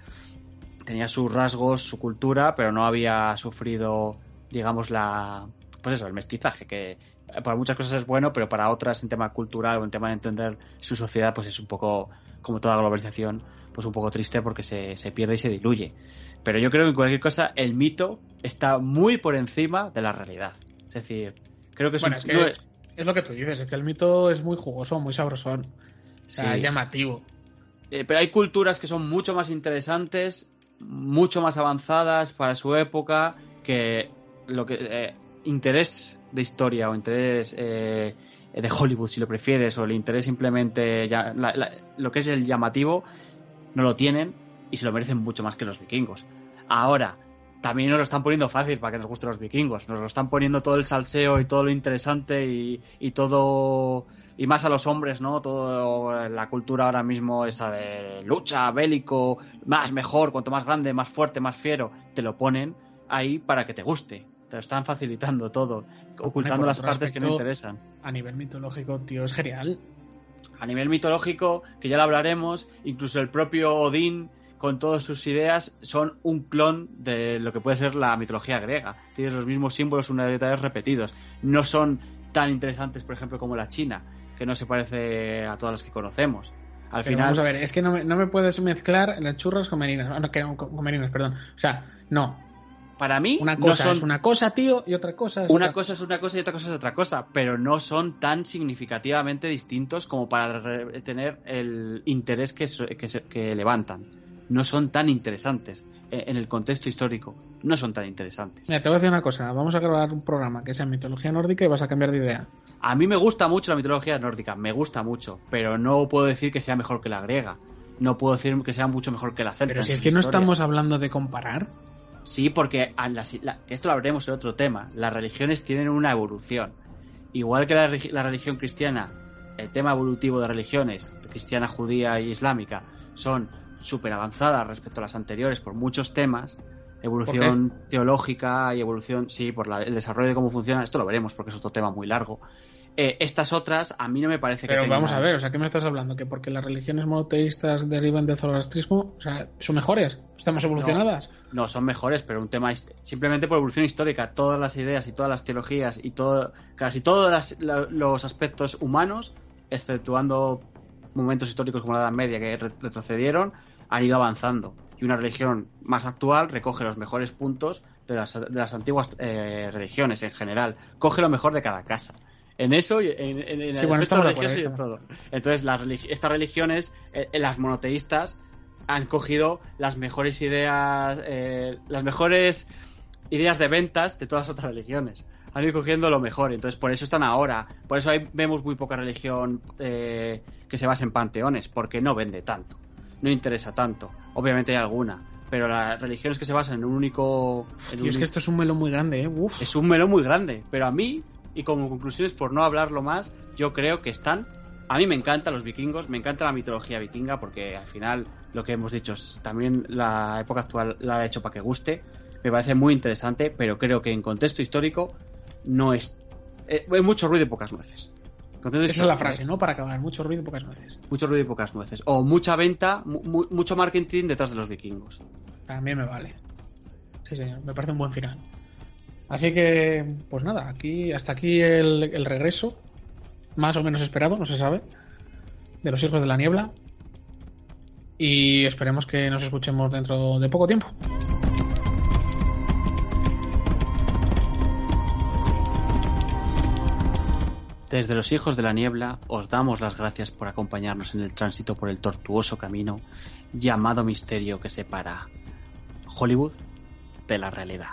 Tenía sus rasgos, su cultura, pero no había sufrido, digamos, la. Pues eso, el mestizaje, que para muchas cosas es bueno, pero para otras, en tema cultural o en tema de entender su sociedad, pues es un poco, como toda globalización, pues un poco triste porque se, se pierde y se diluye. Pero yo creo que en cualquier cosa el mito está muy por encima de la realidad. Es decir, creo que es, bueno, es, que es lo que tú dices, es que el mito es muy jugoso, muy sabrosón. O sea, es llamativo. Eh, pero hay culturas que son mucho más interesantes, mucho más avanzadas para su época, que lo que eh, interés de historia o interés eh, de Hollywood, si lo prefieres, o el interés simplemente ya, lo que es el llamativo, no lo tienen y se lo merecen mucho más que los vikingos. Ahora, también nos lo están poniendo fácil para que nos gusten los vikingos. Nos lo están poniendo todo el salseo y todo lo interesante y, y todo. Y más a los hombres, ¿no? Toda la cultura ahora mismo, esa de lucha, bélico, más, mejor, cuanto más grande, más fuerte, más fiero, te lo ponen ahí para que te guste. Te lo están facilitando todo, ocultando las partes que no interesan. A nivel mitológico, tío, es genial a nivel mitológico, que ya lo hablaremos, incluso el propio Odín con todas sus ideas son un clon de lo que puede ser la mitología griega. Tienes los mismos símbolos, una detalles repetidos. No son tan interesantes, por ejemplo, como la China, que no se parece a todas las que conocemos. Al final... Vamos a ver, es que no me, puedes mezclar las churras con merinas. Ah, no, con merinas, perdón. O sea, no para mí una cosa es una cosa, tío, y otra cosa es una cosa es una cosa y otra cosa es otra cosa, pero no son tan significativamente distintos como para tener el interés que, que, levantan. No son tan interesantes eh, en el contexto histórico. No son tan interesantes. Mira, te voy a decir una cosa. Vamos a grabar un programa que sea mitología nórdica y vas a cambiar de idea. A mí me gusta mucho la mitología nórdica, me gusta mucho, pero no puedo decir que sea mejor que la griega. No puedo decir que sea mucho mejor que la celta. Pero si es que no estamos hablando de comparar. Sí, porque esto lo hablaremos en otro tema. Las religiones tienen una evolución. Igual que la, religión cristiana, el tema evolutivo de religiones, cristiana, judía e islámica, son súper avanzadas respecto a las anteriores por muchos temas. Evolución teológica y evolución, sí, por el desarrollo de cómo funciona. Esto lo veremos porque es otro tema muy largo. Eh, estas otras, a mí no me parece que. Pero tengan- vamos a ver, o sea, ¿qué me estás hablando? ¿Que porque las religiones monoteístas derivan del zoroastrismo, o sea, son mejores? ¿Están más evolucionadas? No, son mejores, pero un tema simplemente por evolución histórica. Todas las ideas y todas las teologías y todo, casi todos las- la- los aspectos humanos, exceptuando momentos históricos como la Edad Media que re- retrocedieron, han ido avanzando. Y una religión más actual recoge los mejores puntos de las, de las antiguas eh, religiones en general. Coge lo mejor de cada casa. En eso y en, en, en Sí, el bueno, religioso y en todo. Entonces, las religi- estas religiones, eh, eh, las monoteístas, han cogido las mejores ideas, eh, las mejores ideas de ventas de todas las otras religiones. Han ido cogiendo lo mejor, entonces por eso están ahora. Por eso ahí vemos muy poca religión eh, que se basa en panteones, porque no vende tanto, no interesa tanto. Obviamente hay alguna, pero las religiones que se basan en un único. en Tío, un es que esto es un melón muy grande, ¿eh? Uf. es un melón muy grande, pero a mí, y como conclusiones por no hablarlo más, yo creo que están... A mí me encantan los vikingos, me encanta la mitología vikinga, porque al final, lo que hemos dicho, es- también la época actual la ha hecho para que guste, me parece muy interesante, pero creo que en contexto histórico no es... eh, hay mucho ruido y pocas nueces. Esa es la frase, ¿no? Para acabar, mucho ruido y pocas nueces. Mucho ruido y pocas nueces. O mucha venta, mu- mu- mucho marketing detrás de los vikingos. También me vale. Sí, señor, me parece un buen final. Así que, pues nada, aquí hasta aquí el, el regreso, más o menos esperado, no se sabe, de los hijos de la niebla. Y esperemos que nos escuchemos dentro de poco tiempo. Desde los hijos de la niebla os damos las gracias por acompañarnos en el tránsito por el tortuoso camino llamado misterio que separa Hollywood de la realidad.